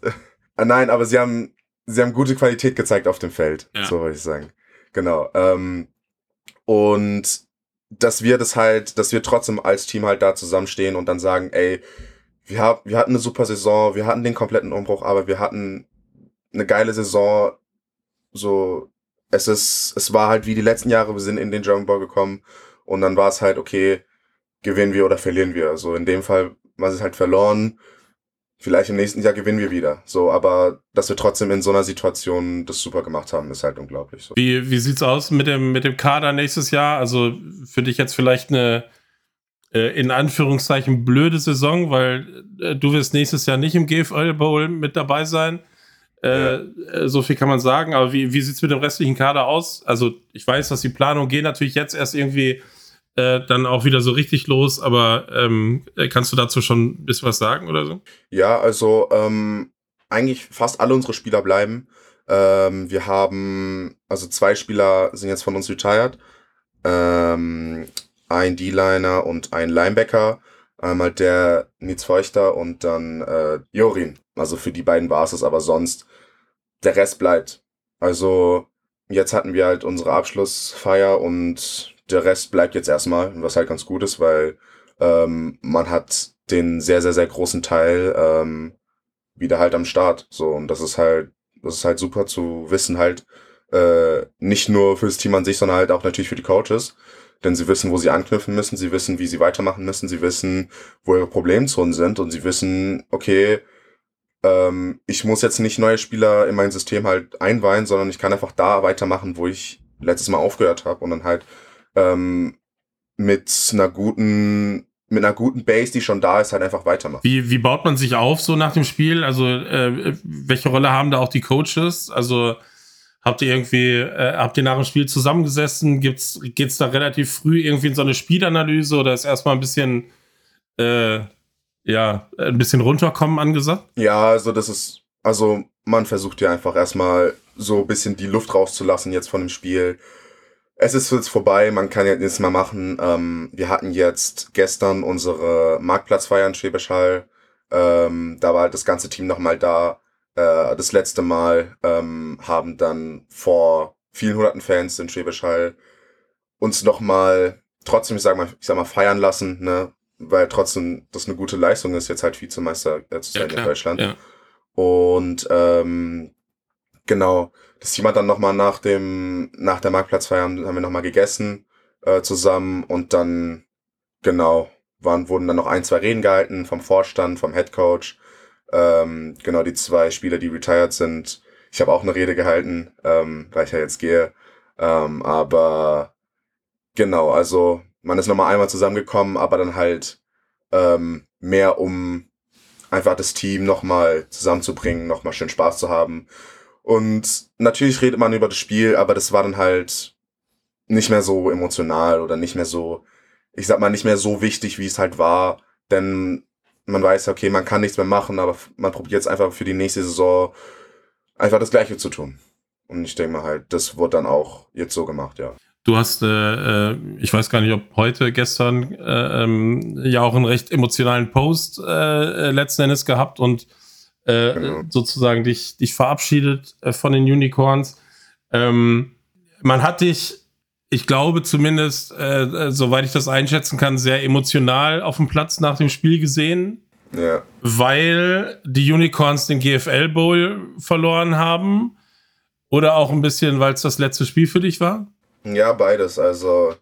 Ah, nein, aber sie haben, sie haben gute Qualität gezeigt auf dem Feld. Ja. So wollte ich sagen. Genau. Ähm, und dass wir das halt, dass wir trotzdem als Team halt da zusammenstehen und dann sagen, ey, wir, haben, wir hatten eine super Saison, wir hatten den kompletten Umbruch, aber wir hatten eine geile Saison. So, es ist, es war halt wie die letzten Jahre, wir sind in den German Ball gekommen und dann war es halt, okay, gewinnen wir oder verlieren wir. Also in dem Fall war es halt verloren vielleicht im nächsten Jahr gewinnen wir wieder. So, aber dass wir trotzdem in so einer Situation das super gemacht haben, ist halt unglaublich. So. Wie, wie sieht's aus mit dem, mit dem Kader nächstes Jahr? Also für dich jetzt vielleicht eine äh, in Anführungszeichen blöde Saison, weil äh, du wirst nächstes Jahr nicht im GFL Bowl mit dabei sein. Äh, ja. Äh, so viel kann man sagen, aber wie, wie sieht's mit dem restlichen Kader aus? Also ich weiß, dass die Planung geht natürlich jetzt erst irgendwie äh, dann auch wieder so richtig los. Aber ähm, äh, kannst du dazu schon ein bisschen was sagen oder so? Ja, also ähm, eigentlich fast alle unsere Spieler bleiben. Ähm, wir haben, also zwei Spieler sind jetzt von uns retired. Ähm, ein D-Liner und ein Linebacker. Einmal der Nils Feuchter und dann äh, Jorin. Also für die beiden war es es, aber sonst der Rest bleibt. Also jetzt hatten wir halt unsere Abschlussfeier und der Rest bleibt jetzt erstmal, was halt ganz gut ist, weil ähm, man hat den sehr, sehr, sehr großen Teil ähm, wieder halt am Start. So, und das ist halt, das ist halt super zu wissen, halt, äh, nicht nur fürs Team an sich, sondern halt auch natürlich für die Coaches. Denn sie wissen, wo sie anknüpfen müssen, sie wissen, wie sie weitermachen müssen, sie wissen, wo ihre Problemzonen sind und sie wissen, okay, ähm, ich muss jetzt nicht neue Spieler in mein System halt einweihen, sondern ich kann einfach da weitermachen, wo ich letztes Mal aufgehört habe und dann halt ähm, mit einer guten mit einer guten Base, die schon da ist, halt einfach weitermachen. Wie, wie baut man sich auf so nach dem Spiel? Also äh, welche Rolle haben da auch die Coaches? Also habt ihr irgendwie, äh, habt ihr nach dem Spiel zusammengesessen? Gibt's, geht's da relativ früh irgendwie in so eine Spielanalyse oder ist erstmal ein bisschen, äh, ja, ein bisschen runterkommen angesagt? Ja, also das ist, also man versucht ja einfach erstmal so ein bisschen die Luft rauszulassen jetzt von dem Spiel es ist jetzt vorbei, man kann jetzt mal machen. Ähm, wir hatten jetzt gestern unsere Marktplatzfeier in Schwäbisch Hall. Ähm, da war halt das ganze Team nochmal da. Äh, das letzte Mal ähm, haben dann vor vielen hunderten Fans in Schwäbisch Hall uns nochmal trotzdem, ich sag mal, ich sag mal, feiern lassen, ne? Weil trotzdem das eine gute Leistung ist, jetzt halt Vizemeister äh, zu sein ja, in Deutschland. Ja. Und ähm, genau, das hat dann nochmal nach dem, nach der Marktplatzfeier haben, haben wir nochmal gegessen äh, zusammen und dann, genau, waren, wurden dann noch ein, zwei Reden gehalten vom Vorstand, vom Head Coach. Ähm, genau, die zwei Spieler, die retired sind. Ich habe auch eine Rede gehalten, ähm, da ich ja jetzt gehe. Ähm, aber genau, also man ist nochmal einmal zusammengekommen, aber dann halt ähm, mehr um einfach das Team nochmal zusammenzubringen, nochmal schön Spaß zu haben und natürlich redet man über das Spiel, aber das war dann halt nicht mehr so emotional oder nicht mehr so, ich sag mal, nicht mehr so wichtig, wie es halt war. Denn man weiß, okay, man kann nichts mehr machen, aber man probiert jetzt einfach für die nächste Saison einfach das Gleiche zu tun. Und ich denke mal halt, das wird dann auch jetzt so gemacht, ja. Du hast, äh, äh ich weiß gar nicht, ob heute, gestern, äh, ähm, ja auch einen recht emotionalen Post äh, letzten Endes gehabt und äh, genau. sozusagen dich, dich verabschiedet äh, von den Unicorns. Ähm, man hat dich, ich glaube zumindest, äh, äh, soweit ich das einschätzen kann, sehr emotional auf dem Platz nach dem Spiel gesehen. Ja. Weil die Unicorns den GFL Bowl verloren haben. Oder auch ein bisschen, weil es das letzte Spiel für dich war? Ja, beides. Also,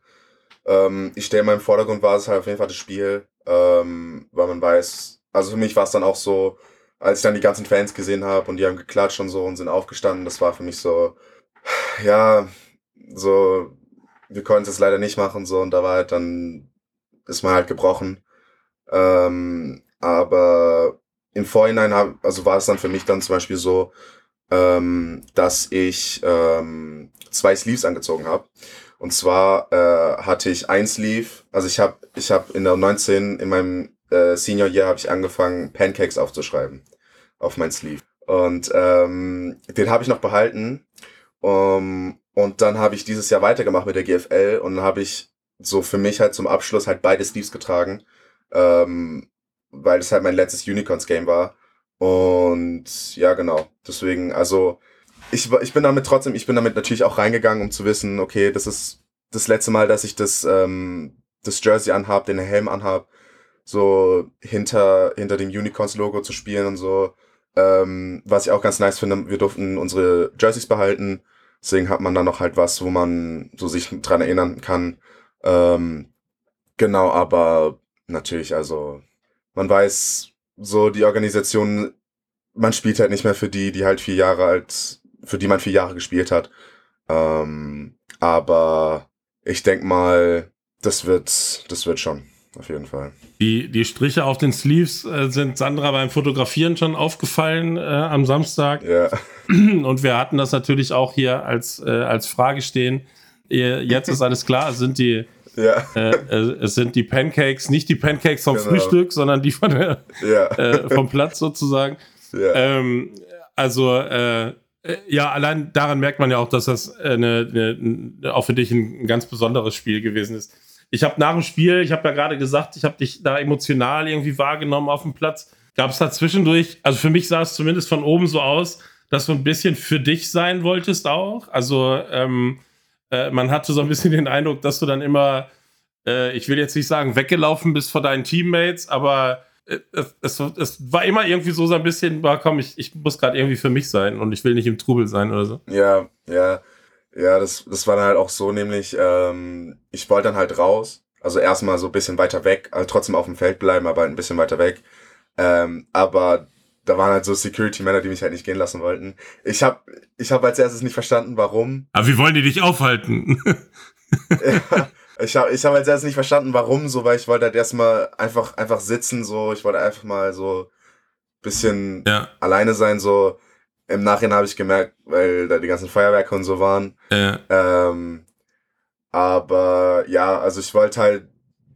ähm, ich stehe mal im Vordergrund, war es halt auf jeden Fall das Spiel, ähm, weil man weiß, also für mich war es dann auch so, als ich dann die ganzen Fans gesehen habe und die haben geklatscht und so und sind aufgestanden, das war für mich so, ja, so, wir konnten es jetzt leider nicht machen, so, und da war halt dann, ist man halt gebrochen. Ähm, aber im Vorhinein hab, also war es dann für mich dann zum Beispiel so, ähm, dass ich ähm, zwei Sleeves angezogen habe. Und zwar äh, hatte ich ein Sleeve, also ich habe ich hab in der 19 in meinem äh, Senior Year habe ich angefangen Pancakes aufzuschreiben auf mein Sleeve. Und ähm, den habe ich noch behalten. Um, und dann habe ich dieses Jahr weitergemacht mit der GFL und habe ich so für mich halt zum Abschluss halt beide Sleeves getragen, ähm, weil es halt mein letztes Unicorns-Game war. Und ja, genau. Deswegen, also ich, ich bin damit trotzdem, ich bin damit natürlich auch reingegangen, um zu wissen, okay, das ist das letzte Mal, dass ich das, ähm, das Jersey anhab, den Helm anhab, so hinter, hinter dem Unicorns-Logo zu spielen und so. Ähm, was ich auch ganz nice finde, wir durften unsere Jerseys behalten. Deswegen hat man dann noch halt was, wo man so sich dran erinnern kann. Ähm, genau, aber natürlich, also man weiß, so die Organisation, man spielt halt nicht mehr für die, die halt vier Jahre alt, für die man vier Jahre gespielt hat. Ähm, aber ich denk mal, das wird, das wird schon auf jeden Fall. Die, die Striche auf den Sleeves äh, sind Sandra beim Fotografieren schon aufgefallen äh, am Samstag. Ja. <clears throat> Und wir hatten das natürlich auch hier als, äh, als Frage stehen. Jetzt ist alles klar, es sind die, <laughs> ja. Äh, äh, es sind die Pancakes, nicht die Pancakes vom genau. Frühstück, sondern die von der, ja. <laughs> Äh, vom Platz sozusagen. Ja. Ähm, also Äh, ja, allein daran merkt man ja auch, dass das eine, eine, auch für dich ein ganz besonderes Spiel gewesen ist. Ich habe nach dem Spiel, ich habe ja gerade gesagt, ich habe dich da emotional irgendwie wahrgenommen auf dem Platz. Gab es da zwischendurch, also für mich sah es zumindest von oben so aus, dass du ein bisschen für dich sein wolltest auch. Also ähm, äh, man hatte so ein bisschen den Eindruck, dass du dann immer, äh, ich will jetzt nicht sagen, weggelaufen bist vor deinen Teammates, aber äh, es, es, war immer irgendwie so, so ein bisschen, komm, ich, ich muss gerade irgendwie für mich sein und ich will nicht im Trubel sein oder so. Ja, ja. Ja, das, das war dann halt auch so, nämlich, ähm, ich wollte dann halt raus. Also erstmal so ein bisschen weiter weg, also trotzdem auf dem Feld bleiben, aber ein bisschen weiter weg. Ähm, aber da waren halt so Security-Männer, die mich halt nicht gehen lassen wollten. Ich habe ich hab als erstes nicht verstanden, warum. Aber wie wollen die dich aufhalten? <laughs> ja, ich habe ich hab als erstes nicht verstanden, warum, so, weil ich wollte halt erstmal einfach, einfach sitzen, so. Ich wollte einfach mal so bisschen ja. alleine sein, so. Im Nachhinein habe ich gemerkt, weil da die ganzen Feuerwerke und so waren. Ja. Ähm, aber ja, also ich wollte halt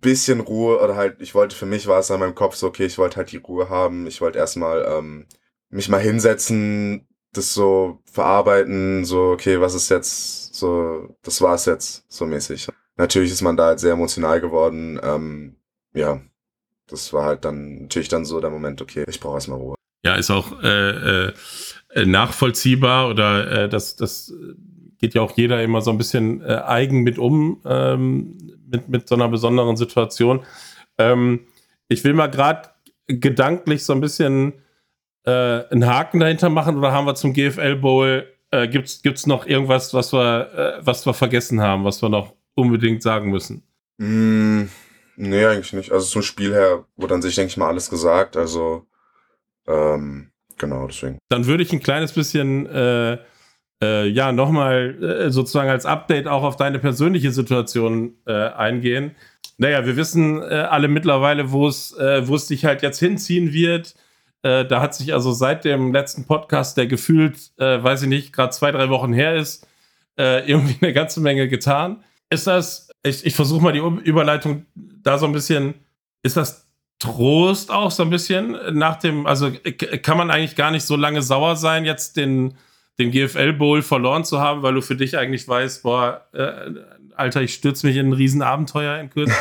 bisschen Ruhe oder halt, ich wollte für mich war es an meinem Kopf so, okay, ich wollte halt die Ruhe haben. Ich wollte erstmal ähm, mich mal hinsetzen, das so verarbeiten, so, okay, was ist jetzt, so, das war's jetzt, so mäßig. Natürlich ist man da halt sehr emotional geworden. Ähm, ja, das war halt dann natürlich dann so der Moment, okay, ich brauche erstmal Ruhe. Ja, ist auch äh, äh, nachvollziehbar oder äh, das, das geht ja auch jeder immer so ein bisschen äh, eigen mit um, ähm, mit, mit so einer besonderen Situation. Ähm, ich will mal gerade gedanklich so ein bisschen äh, einen Haken dahinter machen oder haben wir zum GFL Bowl, äh, gibt es noch irgendwas, was wir, äh, was wir vergessen haben, was wir noch unbedingt sagen müssen? Mm, nee, eigentlich nicht. Also zum Spiel her wurde an sich, denke ich mal, alles gesagt. Also, ähm, genau, deswegen. Dann würde ich ein kleines bisschen äh, äh, ja, nochmal äh, sozusagen als Update auch auf deine persönliche Situation äh, eingehen. Naja, wir wissen äh, alle mittlerweile, wo es äh, dich halt jetzt hinziehen wird. Äh, da hat sich also seit dem letzten Podcast, der gefühlt, äh, weiß ich nicht, gerade zwei, drei Wochen her ist, äh, irgendwie eine ganze Menge getan. Ist das, ich, ich versuche mal die Überleitung da so ein bisschen, ist das Trost auch so ein bisschen nach dem, also kann man eigentlich gar nicht so lange sauer sein, jetzt den den GFL Bowl verloren zu haben, weil du für dich eigentlich weißt, boah, äh, Alter, ich stürze mich in ein Riesenabenteuer in Kürze?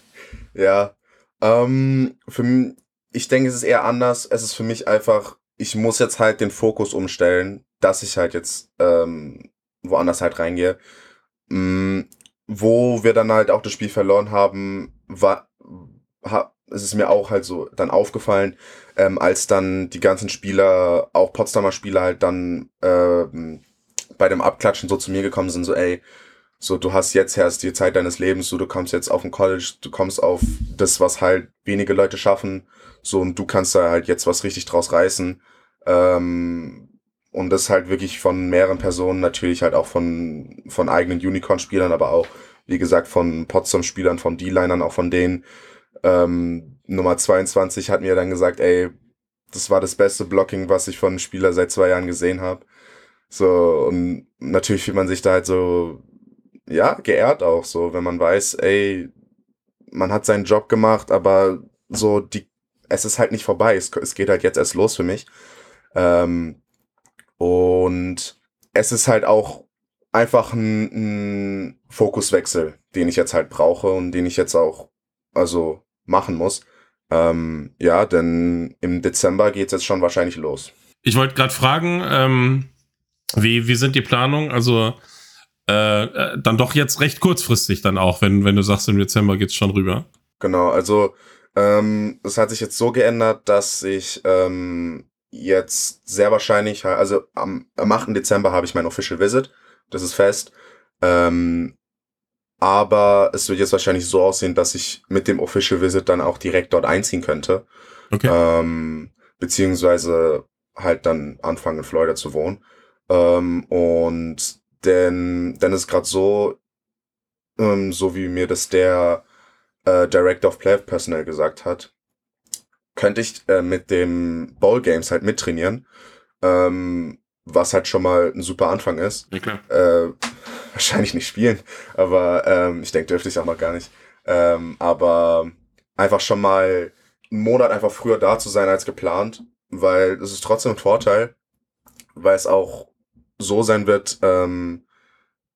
<laughs> ja. Ähm, für, ich denke, es ist eher anders. Es ist für mich einfach, ich muss jetzt halt den Fokus umstellen, dass ich halt jetzt ähm, woanders halt reingehe. Mhm, wo wir dann halt auch das Spiel verloren haben, war, ha, es ist mir auch halt so dann aufgefallen, ähm, als dann die ganzen Spieler, auch Potsdamer Spieler halt dann ähm, bei dem Abklatschen so zu mir gekommen sind, so ey, so du hast jetzt erst die Zeit deines Lebens, so du kommst jetzt auf ein College, du kommst auf das, was halt wenige Leute schaffen, so und du kannst da halt jetzt was richtig draus reißen. Ähm, und das halt wirklich von mehreren Personen, natürlich halt auch von, von eigenen Unicorn-Spielern, aber auch, wie gesagt, von Potsdam-Spielern, von D-Linern, auch von denen, ähm, Nummer 22 hat mir dann gesagt, ey, das war das beste Blocking, was ich von einem Spieler seit zwei Jahren gesehen habe. So, und natürlich fühlt man sich da halt so, ja, geehrt auch, so, wenn man weiß, ey, man hat seinen Job gemacht, aber so, die, es ist halt nicht vorbei, es, es geht halt jetzt erst los für mich. Ähm, und es ist halt auch einfach ein, ein Fokuswechsel, den ich jetzt halt brauche und den ich jetzt auch, also machen muss. Ähm, ja, denn im Dezember geht es jetzt schon wahrscheinlich los. Ich wollte gerade fragen, ähm, wie, wie sind die Planungen? Also äh, äh, dann doch jetzt recht kurzfristig dann auch, wenn, wenn du sagst, im Dezember geht es schon rüber. Genau, also ähm, es hat sich jetzt so geändert, dass ich ähm, jetzt sehr wahrscheinlich, also am, am 8. Dezember habe ich mein Official Visit, das ist fest. Ähm, aber es wird jetzt wahrscheinlich so aussehen, dass ich mit dem Official Visit dann auch direkt dort einziehen könnte. Okay. Ähm, beziehungsweise halt dann anfangen in Florida zu wohnen. Ähm, und denn, denn ist gerade so, ähm, so wie mir das der äh, Director of Play Personnel gesagt hat, könnte ich äh, mit dem Bowl Games halt mittrainieren. Ähm, was halt schon mal ein super Anfang ist. Ja, klar. Äh, wahrscheinlich nicht spielen, aber ähm, ich denke, dürfte ich auch noch gar nicht. Ähm, aber einfach schon mal einen Monat einfach früher da zu sein als geplant, weil es ist trotzdem ein Vorteil, weil es auch so sein wird, ähm,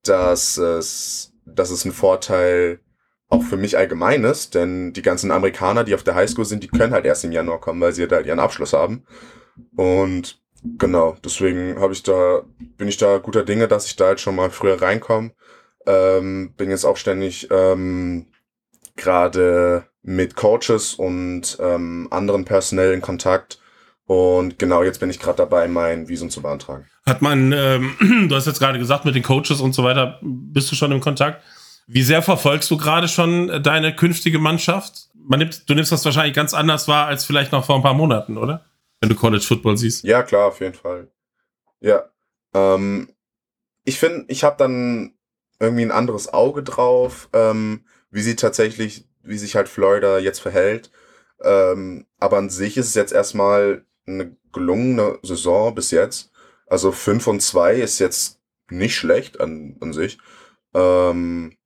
dass es, dass es ein Vorteil auch für mich allgemein ist, denn die ganzen Amerikaner, die auf der Highschool sind, die können halt erst im Januar kommen, weil sie halt ihren Abschluss haben. Und genau, deswegen habe ich da, bin ich da guter Dinge, dass ich da halt schon mal früher reinkomme. Ähm, bin jetzt auch ständig ähm, gerade mit Coaches und ähm, anderen Personell in Kontakt. Und genau jetzt bin ich gerade dabei, mein Visum zu beantragen. Hat man, ähm, <clears throat> du hast jetzt gerade gesagt, mit den Coaches und so weiter, bist du schon im Kontakt? Wie sehr verfolgst du gerade schon deine künftige Mannschaft? Man nimmt, du nimmst das wahrscheinlich ganz anders wahr als vielleicht noch vor ein paar Monaten, oder? Wenn du College Football siehst. Ja, klar, auf jeden Fall. Ja. Ähm, ich finde, ich habe dann irgendwie ein anderes Auge drauf, ähm, wie sie tatsächlich, wie sich halt Florida jetzt verhält. Ähm, aber an sich ist es jetzt erstmal eine gelungene Saison bis jetzt. Also 5 und 2 ist jetzt nicht schlecht an, an sich. Ähm,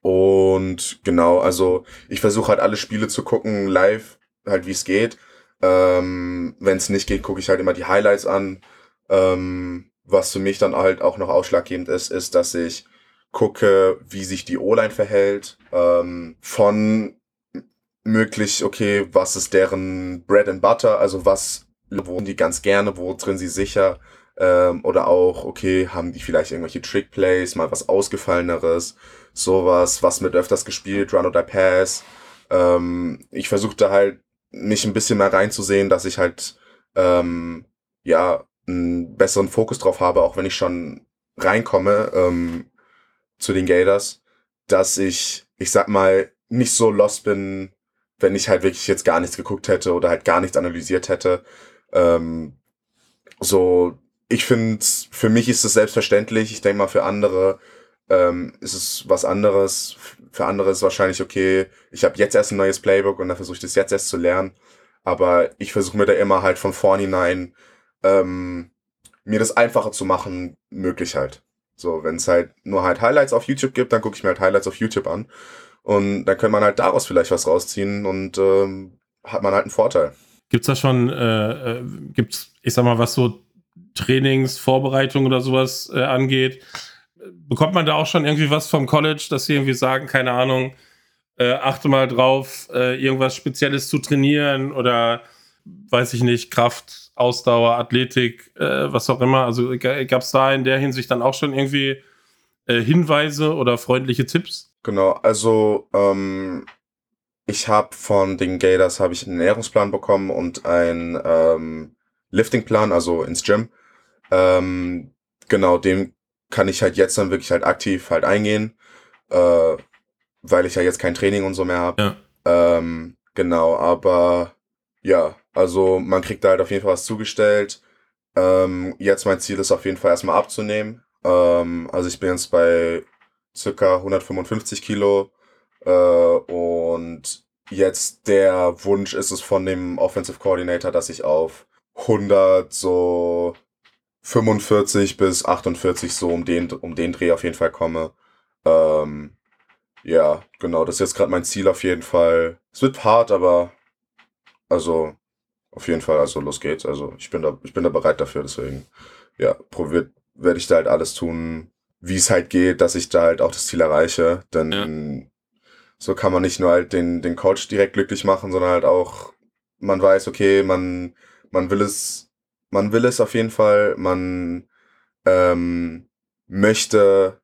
und genau, also ich versuche halt alle Spiele zu gucken, live, halt wie es geht. Ähm, Wenn es nicht geht, gucke ich halt immer die Highlights an. Ähm, was für mich dann halt auch noch ausschlaggebend ist, ist, dass ich gucke, wie sich die O-Line verhält. Ähm, von möglich, okay, was ist deren Bread and Butter, also was wohnen die ganz gerne, wo drin sie sicher. Ähm, oder auch, okay, haben die vielleicht irgendwelche Trick-Plays, mal was Ausgefalleneres, sowas, was mit öfters gespielt, Run oder Pass. Ähm, ich versuche da halt mich ein bisschen mehr reinzusehen, dass ich halt ähm, ja einen besseren Fokus drauf habe, auch wenn ich schon reinkomme ähm, zu den Gators, dass ich, ich sag mal, nicht so lost bin, wenn ich halt wirklich jetzt gar nichts geguckt hätte oder halt gar nichts analysiert hätte. Ähm, so, ich finde, für mich ist es selbstverständlich. Ich denke mal, für andere ähm, ist es was anderes. Für andere ist wahrscheinlich okay, ich habe jetzt erst ein neues Playbook und dann versuche ich das jetzt erst zu lernen. Aber ich versuche mir da immer halt von vornherein ähm, mir das einfacher zu machen, möglich halt. So, wenn es halt nur halt Highlights auf YouTube gibt, dann gucke ich mir halt Highlights auf YouTube an. Und dann kann man halt daraus vielleicht was rausziehen und ähm, hat man halt einen Vorteil. Gibt's da schon, äh, äh, gibt's, ich sag mal, was so Trainingsvorbereitung oder sowas äh, angeht, bekommt man da auch schon irgendwie was vom College, dass sie irgendwie sagen, keine Ahnung, äh, achte mal drauf, äh, irgendwas Spezielles zu trainieren oder weiß ich nicht, Kraft, Ausdauer, Athletik, äh, was auch immer. Also gab es da in der Hinsicht dann auch schon irgendwie äh, Hinweise oder freundliche Tipps? Genau, also ähm, ich habe von den Gators habe ich einen Ernährungsplan bekommen und einen ähm, Liftingplan, also ins Gym. Ähm, genau, dem kann ich halt jetzt dann wirklich halt aktiv halt eingehen, äh, weil ich ja jetzt kein Training und so mehr habe. Ja. Ähm, genau, aber ja, also man kriegt da halt auf jeden Fall was zugestellt. Ähm, jetzt mein Ziel ist auf jeden Fall erstmal abzunehmen. Ähm, also ich bin jetzt bei circa 155 Kilo äh, und jetzt der Wunsch ist es von dem Offensive Coordinator, dass ich auf 100 so 45 bis 48 so um den, um den Dreh auf jeden Fall komme. Ähm, ja, genau, das ist jetzt gerade mein Ziel auf jeden Fall. Es wird hart, aber also auf jeden Fall, also los geht's. Also ich bin da, ich bin da bereit dafür, deswegen, ja, probiert, werde ich da halt alles tun, wie es halt geht, dass ich da halt auch das Ziel erreiche. Denn ja. so kann man nicht nur halt den, den Coach direkt glücklich machen, sondern halt auch, man weiß, okay, man, man will es man will es auf jeden Fall, man ähm, möchte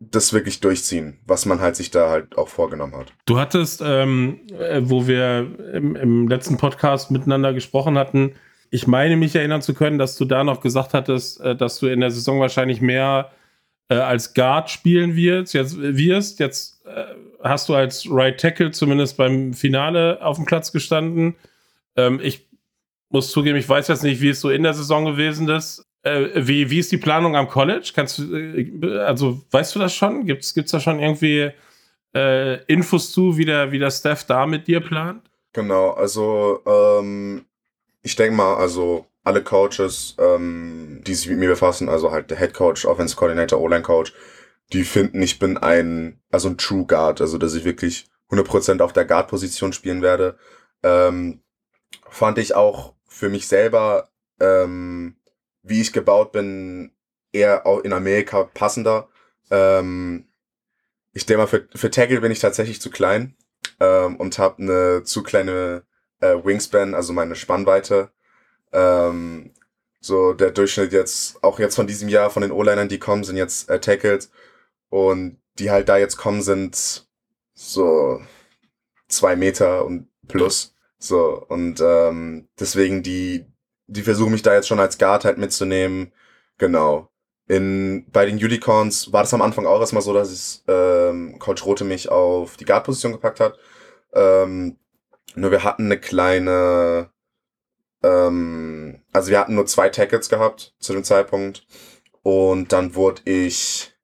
das wirklich durchziehen, was man halt sich da halt auch vorgenommen hat. Du hattest, ähm, äh, wo wir im, im, letzten Podcast miteinander gesprochen hatten, ich meine mich erinnern zu können, dass du da noch gesagt hattest, äh, dass du in der Saison wahrscheinlich mehr äh, als Guard spielen wirst. Jetzt wirst jetzt äh, hast du als Right Tackle zumindest beim Finale auf dem Platz gestanden. Ähm, ich muss zugeben, ich weiß jetzt nicht, wie es so in der Saison gewesen ist. Äh, wie, wie ist die Planung am College? Kannst du, äh, also weißt du das schon? Gibt es da schon irgendwie äh, Infos zu, wie der, wie der Staff da mit dir plant? Genau, also ähm, ich denke mal, also alle Coaches, ähm, die sich mit mir befassen, also halt der Head Coach, Offense Coordinator, O-Line Coach, die finden, ich bin ein, also ein True Guard, also dass ich wirklich 100% auf der Guard-Position spielen werde. Ähm, fand ich auch für mich selber, ähm, wie ich gebaut bin, eher auch in Amerika passender. Ähm, ich denke mal, für, für Tackle bin ich tatsächlich zu klein ähm, und habe eine zu kleine äh, Wingspan, also meine Spannweite. Ähm, so der Durchschnitt jetzt, auch jetzt von diesem Jahr von den O-Linern, die kommen, sind jetzt äh, Tackles. Und die halt da jetzt kommen, sind so zwei Meter und plus. So, und ähm, deswegen die, die versuchen mich da jetzt schon als Guard halt mitzunehmen. Genau. In, bei den Unicorns war das am Anfang auch erstmal so, dass es, ähm, Coach Rote mich auf die Guard-Position gepackt hat. Ähm, nur wir hatten eine kleine, ähm, also wir hatten nur zwei Tackles gehabt zu dem Zeitpunkt. Und dann wurde ich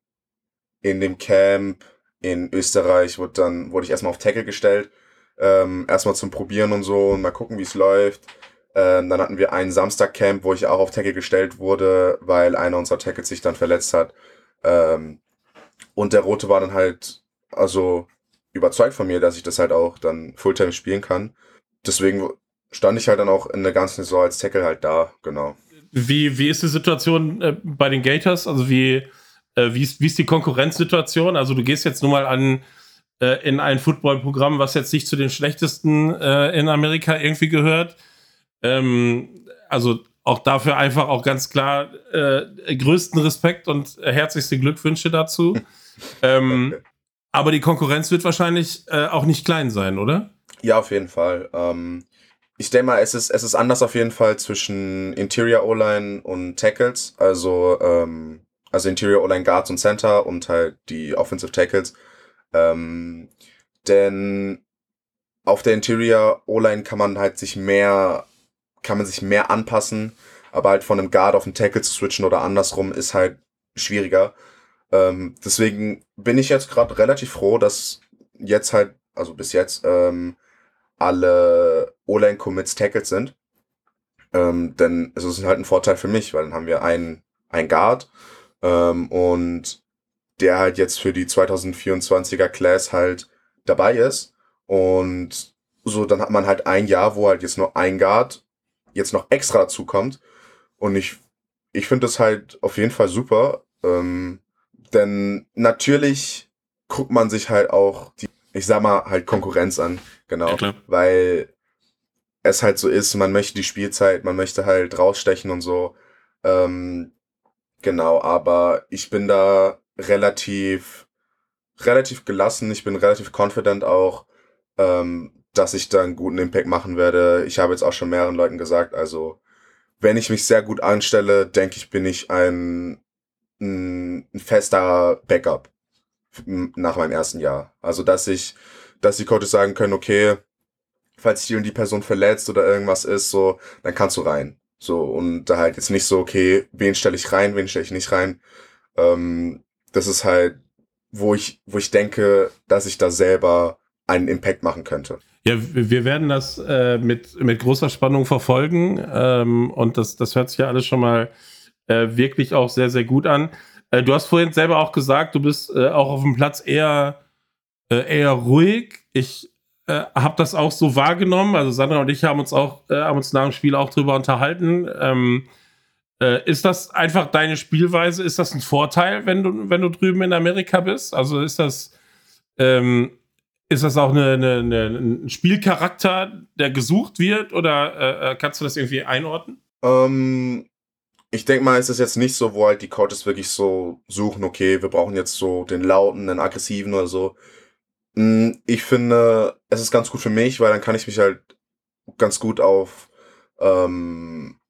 in dem Camp in Österreich, wurde dann, wurde ich erstmal auf Tackle gestellt. Ähm, erstmal zum Probieren und so und mal gucken, wie es läuft. Ähm, dann hatten wir ein Samstag-Camp, wo ich auch auf Tackle gestellt wurde, weil einer unserer Tackles sich dann verletzt hat. Ähm, und der Rote war dann halt, also überzeugt von mir, dass ich das halt auch dann Fulltime spielen kann. Deswegen stand ich halt dann auch in der ganzen Saison als Tackle halt da, genau. Wie, wie ist die Situation äh, bei den Gators? Also wie, äh, wie, ist, wie ist die Konkurrenzsituation? Also du gehst jetzt nur mal an äh, in ein Footballprogramm, was jetzt nicht zu den schlechtesten äh, in Amerika irgendwie gehört. Ähm, also auch dafür einfach auch ganz klar äh, größten Respekt und herzlichste Glückwünsche dazu. <laughs> ähm, aber die Konkurrenz wird wahrscheinlich äh, auch nicht klein sein, oder? Ja, auf jeden Fall. Ähm, ich denke mal, es ist, es ist anders auf jeden Fall zwischen Interior O-Line und Tackles. Also, ähm, also Interior O-Line Guards und Center und halt die Offensive Tackles. Ähm, denn auf der Interior O-Line kann man halt sich mehr, kann man sich mehr anpassen, aber halt von einem Guard auf einen Tackle zu switchen oder andersrum ist halt schwieriger. Ähm, deswegen bin ich jetzt gerade relativ froh, dass jetzt halt, also bis jetzt, ähm, alle O-Line-Commits Tackles sind. Ähm, denn es ist halt ein Vorteil für mich, weil dann haben wir einen, einen Guard ähm, und der halt jetzt für die 2024er Class halt dabei ist. Und so, dann hat man halt ein Jahr, wo halt jetzt nur ein Guard jetzt noch extra dazu kommt. Und ich, ich finde das halt auf jeden Fall super. Ähm, denn natürlich guckt man sich halt auch die, ich sag mal, halt Konkurrenz an. Genau. Ja, weil es halt so ist, man möchte die Spielzeit, man möchte halt rausstechen und so. Ähm, genau, aber ich bin da relativ, relativ gelassen, ich bin relativ confident auch, ähm, dass ich da einen guten Impact machen werde. Ich habe jetzt auch schon mehreren Leuten gesagt, also wenn ich mich sehr gut anstelle, denke ich, bin ich ein, ein, fester Backup nach meinem ersten Jahr. Also dass ich, dass die Coaches sagen können, okay, falls die die Person verletzt oder irgendwas ist, so, dann kannst du rein. So, und da halt jetzt nicht so, okay, wen stelle ich rein, wen stelle ich nicht rein. Ähm, das ist halt, wo ich, wo ich denke, dass ich da selber einen Impact machen könnte. Ja, wir werden das äh, mit, mit großer Spannung verfolgen ähm, und das, das hört sich ja alles schon mal äh, wirklich auch sehr, sehr gut an. Äh, du hast vorhin selber auch gesagt, du bist äh, auch auf dem Platz eher, äh, eher ruhig. Ich äh, habe das auch so wahrgenommen. Also Sandra und ich haben uns auch, haben uns nach dem Spiel auch drüber unterhalten. Ähm, äh, ist das einfach deine Spielweise? Ist das ein Vorteil, wenn du, wenn du drüben in Amerika bist? Also ist das, ähm, ist das auch eine, eine, eine, ein Spielcharakter, der gesucht wird? Oder äh, äh kannst du das irgendwie einordnen? Ähm, ich denke mal, ist es jetzt nicht so, wo halt die Coaches wirklich so suchen, okay, wir brauchen jetzt so den lauten, den aggressiven oder so. Hm, ich finde, es ist ganz gut für mich, weil dann kann ich mich halt ganz gut auf ähm,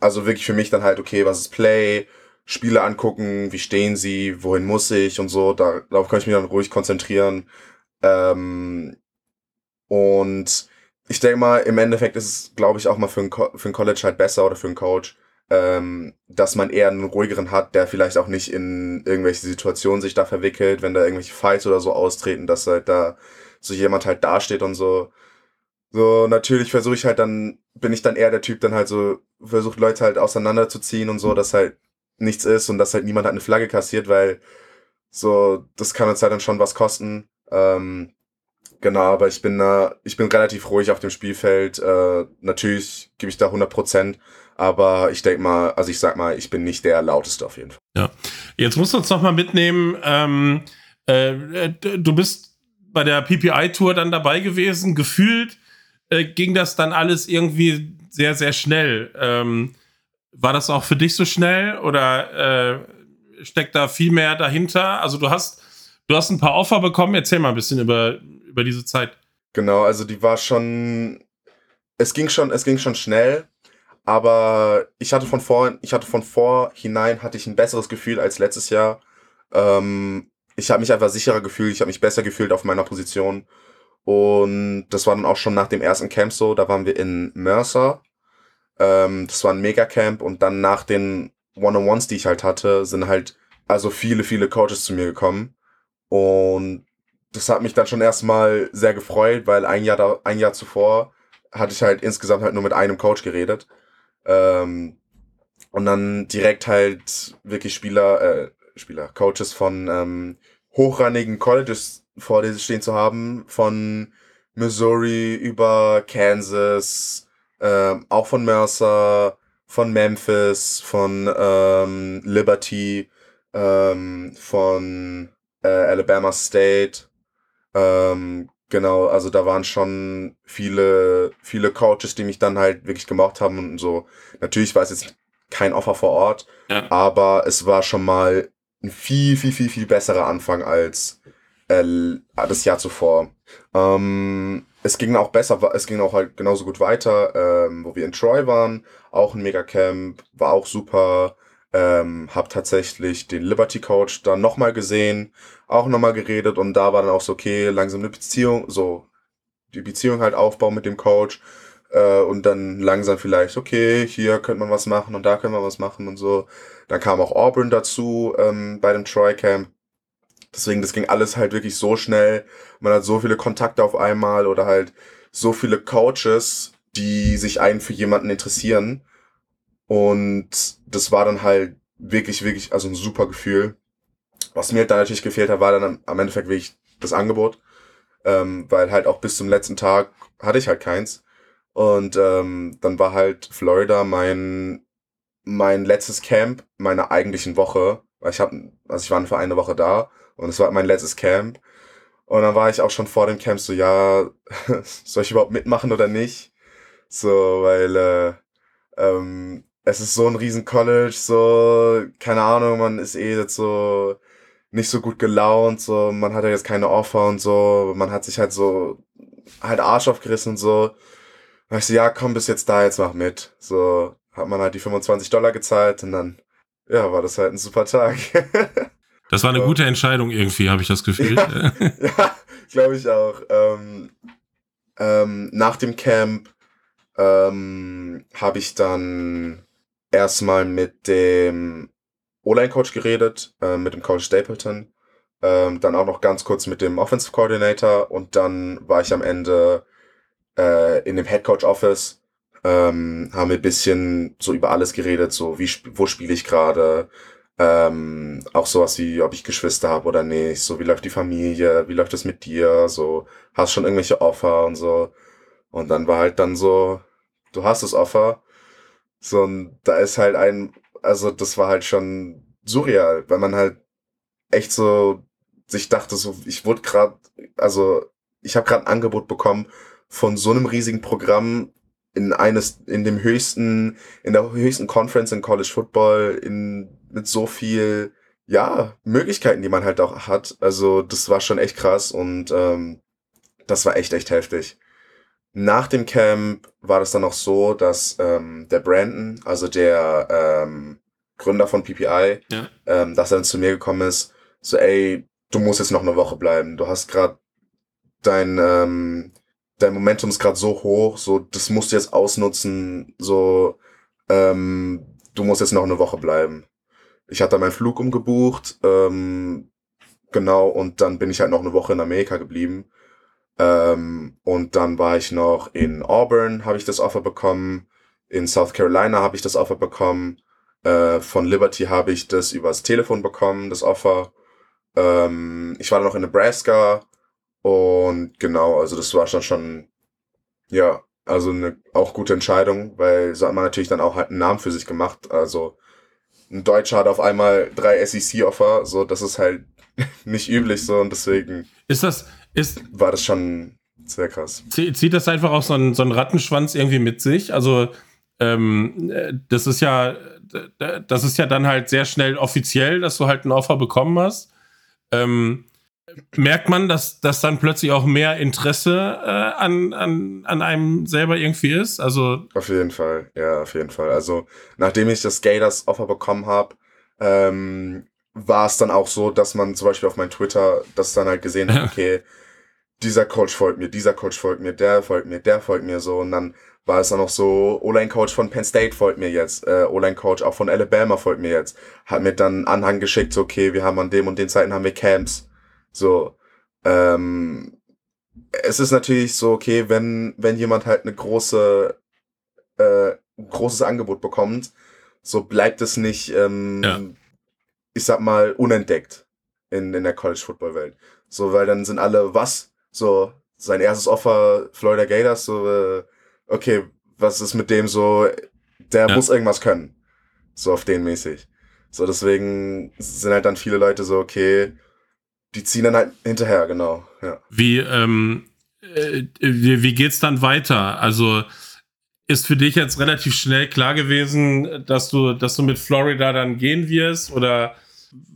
also wirklich für mich dann halt, okay, was ist Play? Spiele angucken, wie stehen sie, wohin muss ich und so. Da, darauf kann ich mich dann ruhig konzentrieren. Ähm, und ich denke mal, im Endeffekt ist es, glaube ich, auch mal für ein, für ein College halt besser oder für einen Coach, ähm, dass man eher einen ruhigeren hat, der vielleicht auch nicht in irgendwelche Situationen sich da verwickelt, wenn da irgendwelche Fights oder so austreten, dass halt da so jemand halt dasteht und so. So, natürlich versuche ich halt dann, bin ich dann eher der Typ, dann halt so, versucht Leute halt auseinanderzuziehen und so, dass halt nichts ist und dass halt niemand halt eine Flagge kassiert, weil so, das kann uns halt dann schon was kosten. Ähm, Genau, aber ich bin äh, ich bin relativ ruhig auf dem Spielfeld. Äh, natürlich gebe ich da 100 Prozent, aber ich denke mal, also ich sag mal, ich bin nicht der lauteste auf jeden Fall. Ja, jetzt musst du uns noch mal mitnehmen. Ähm, äh, du bist bei der PPI-Tour dann dabei gewesen. Gefühlt äh, ging das dann alles irgendwie sehr, sehr schnell. Ähm, war das auch für dich so schnell oder äh, steckt da viel mehr dahinter? Also du hast, du hast ein paar Offer bekommen. Erzähl mal ein bisschen über, über diese Zeit. Genau, also die war schon, es ging schon, es ging schon schnell, aber ich hatte von vor, ich hatte von vorhinein hatte ich ein besseres Gefühl als letztes Jahr. Ähm, ich habe mich einfach sicherer gefühlt, ich habe mich besser gefühlt auf meiner Position. Und das war dann auch schon nach dem ersten Camp so, da waren wir in Mercer. Ähm, das war ein Megacamp und dann nach den One-on-Ones, die ich halt hatte, sind halt also viele, viele Coaches zu mir gekommen. Und das hat mich dann schon erstmal sehr gefreut, weil ein Jahr, da, ein Jahr zuvor hatte ich halt insgesamt halt nur mit einem Coach geredet. Ähm, und dann direkt halt wirklich Spieler, äh, Spieler, Coaches von ähm, hochrangigen Colleges vor dir stehen zu haben, von Missouri über Kansas, ähm, auch von Mercer, von Memphis, von ähm, Liberty, ähm, von äh, Alabama State. Ähm, genau, also da waren schon viele, viele Coaches, die mich dann halt wirklich gemocht haben und so. Natürlich war es jetzt kein Offer vor Ort, ja. aber es war schon mal ein viel, viel, viel, viel besserer Anfang als äh, das Jahr zuvor. Ähm, es ging auch besser, es ging auch halt genauso gut weiter, ähm, wo wir in Troy waren, auch ein Megacamp, war auch super. Ähm, hab tatsächlich den Liberty Coach dann nochmal gesehen, auch nochmal geredet und da war dann auch so, okay, langsam eine Beziehung, so die Beziehung halt aufbauen mit dem Coach äh, und dann langsam vielleicht, okay, hier könnte man was machen und da könnte man was machen und so. Dann kam auch Auburn dazu ähm, bei dem Troy Camp Deswegen, das ging alles halt wirklich so schnell. Man hat so viele Kontakte auf einmal oder halt so viele Coaches, die sich einen für jemanden interessieren. Und das war dann halt wirklich, wirklich, also ein super Gefühl. Was mir halt dann natürlich gefehlt hat, war dann am Endeffekt wirklich das Angebot. Ähm, weil halt auch bis zum letzten Tag hatte ich halt keins. Und ähm, dann war halt Florida mein, mein letztes Camp meiner eigentlichen Woche. Ich habe, also ich war für eine Woche da und es war mein letztes Camp. Und dann war ich auch schon vor dem Camp so, ja, <laughs> soll ich überhaupt mitmachen oder nicht? So, weil äh, ähm, es ist so ein riesen College, so, keine Ahnung, man ist eh jetzt so nicht so gut gelaunt, so, man hat ja jetzt keine Offer und so, man hat sich halt so, halt Arsch aufgerissen und so. Da ich so, ja, komm, bis jetzt da, jetzt mach mit. So, hat man halt die 25 Dollar gezahlt und dann, ja, war das halt ein super Tag. <laughs> Das war eine gute Entscheidung irgendwie, habe ich das Gefühl. Ja, <laughs> ja glaube ich auch. Ähm, ähm, nach dem Camp ähm, habe ich dann erstmal mit dem O-Line-Coach geredet, äh, mit dem Coach Stapleton. Ähm, dann auch noch ganz kurz mit dem Offensive Coordinator und dann war ich am Ende äh, in dem Head Coach Office. Ähm, haben wir bisschen so über alles geredet, so wie wo spiele ich gerade, ähm, auch sowas wie, ob ich Geschwister habe oder nicht, so wie läuft die Familie, wie läuft es mit dir, so hast schon irgendwelche Offer und so. Und dann war halt dann so, du hast das Offer. So, und da ist halt ein, also das war halt schon surreal, weil man halt echt so sich dachte, so, ich wurde gerade, also ich habe gerade ein Angebot bekommen von so einem riesigen Programm in eines, in dem höchsten, in der höchsten Conference in College Football, in mit so viel, ja, Möglichkeiten, die man halt auch hat. Also das war schon echt krass und ähm, das war echt, echt heftig. Nach dem Camp war das dann auch so, dass ähm, der Brandon, also der ähm, Gründer von PPI, ja. ähm, dass er dann zu mir gekommen ist, so, ey, du musst jetzt noch eine Woche bleiben. Du hast gerade dein, ähm, dein Momentum ist gerade so hoch, so, das musst du jetzt ausnutzen, so, ähm, du musst jetzt noch eine Woche bleiben ich hatte meinen Flug umgebucht, ähm, genau, und dann bin ich halt noch eine Woche in Amerika geblieben. Ähm, und dann war ich noch in Auburn, habe ich das Offer bekommen. In South Carolina habe ich das Offer bekommen. Äh, von Liberty habe ich das übers Telefon bekommen, das Offer. Ähm, ich war dann noch in Nebraska Und genau, also das war schon schon, ja, also eine auch gute Entscheidung, weil so hat man natürlich dann auch halt einen Namen für sich gemacht. Also ein Deutscher hat auf einmal drei SEC-Offer, so das ist halt <laughs> nicht üblich so und deswegen ist das ist war das schon sehr krass. Zieht das einfach auch so einen, so einen Rattenschwanz irgendwie mit sich? Also ähm, das ist ja das ist ja dann halt sehr schnell offiziell, dass du halt ein Offer bekommen hast. Ähm, merkt man, dass, dass dann plötzlich auch mehr Interesse äh, an, an, an einem selber irgendwie ist? Also auf jeden Fall, ja, auf jeden Fall. Also nachdem ich das Gators Offer bekommen habe, ähm, war es dann auch so, dass man zum Beispiel auf meinem Twitter das dann halt gesehen hat, <laughs> okay, dieser Coach folgt mir, dieser Coach folgt mir, der folgt mir, der folgt mir so und dann war es dann auch so, O-Line-Coach von Penn State folgt mir jetzt, äh, O-Line-Coach auch von Alabama folgt mir jetzt, hat mir dann Anhang geschickt, so, okay, wir haben an dem und den Zeiten haben wir Camps, so, ähm, es ist natürlich so, okay, wenn, wenn jemand halt eine große, äh, großes Angebot bekommt, so bleibt es nicht, ähm, ja. ich sag mal, unentdeckt in, in der College-Football-Welt. So, weil dann sind alle, was? So, sein erstes Offer, Florida Gators, so, äh, okay, was ist mit dem so, der ja. muss irgendwas können. So auf den mäßig. So, deswegen sind halt dann viele Leute so, okay, die ziehen dann halt hinterher, genau. Ja. Wie, ähm, äh, wie, wie geht's dann weiter? Also ist für dich jetzt relativ schnell klar gewesen, dass du, dass du mit Florida dann gehen wirst? Oder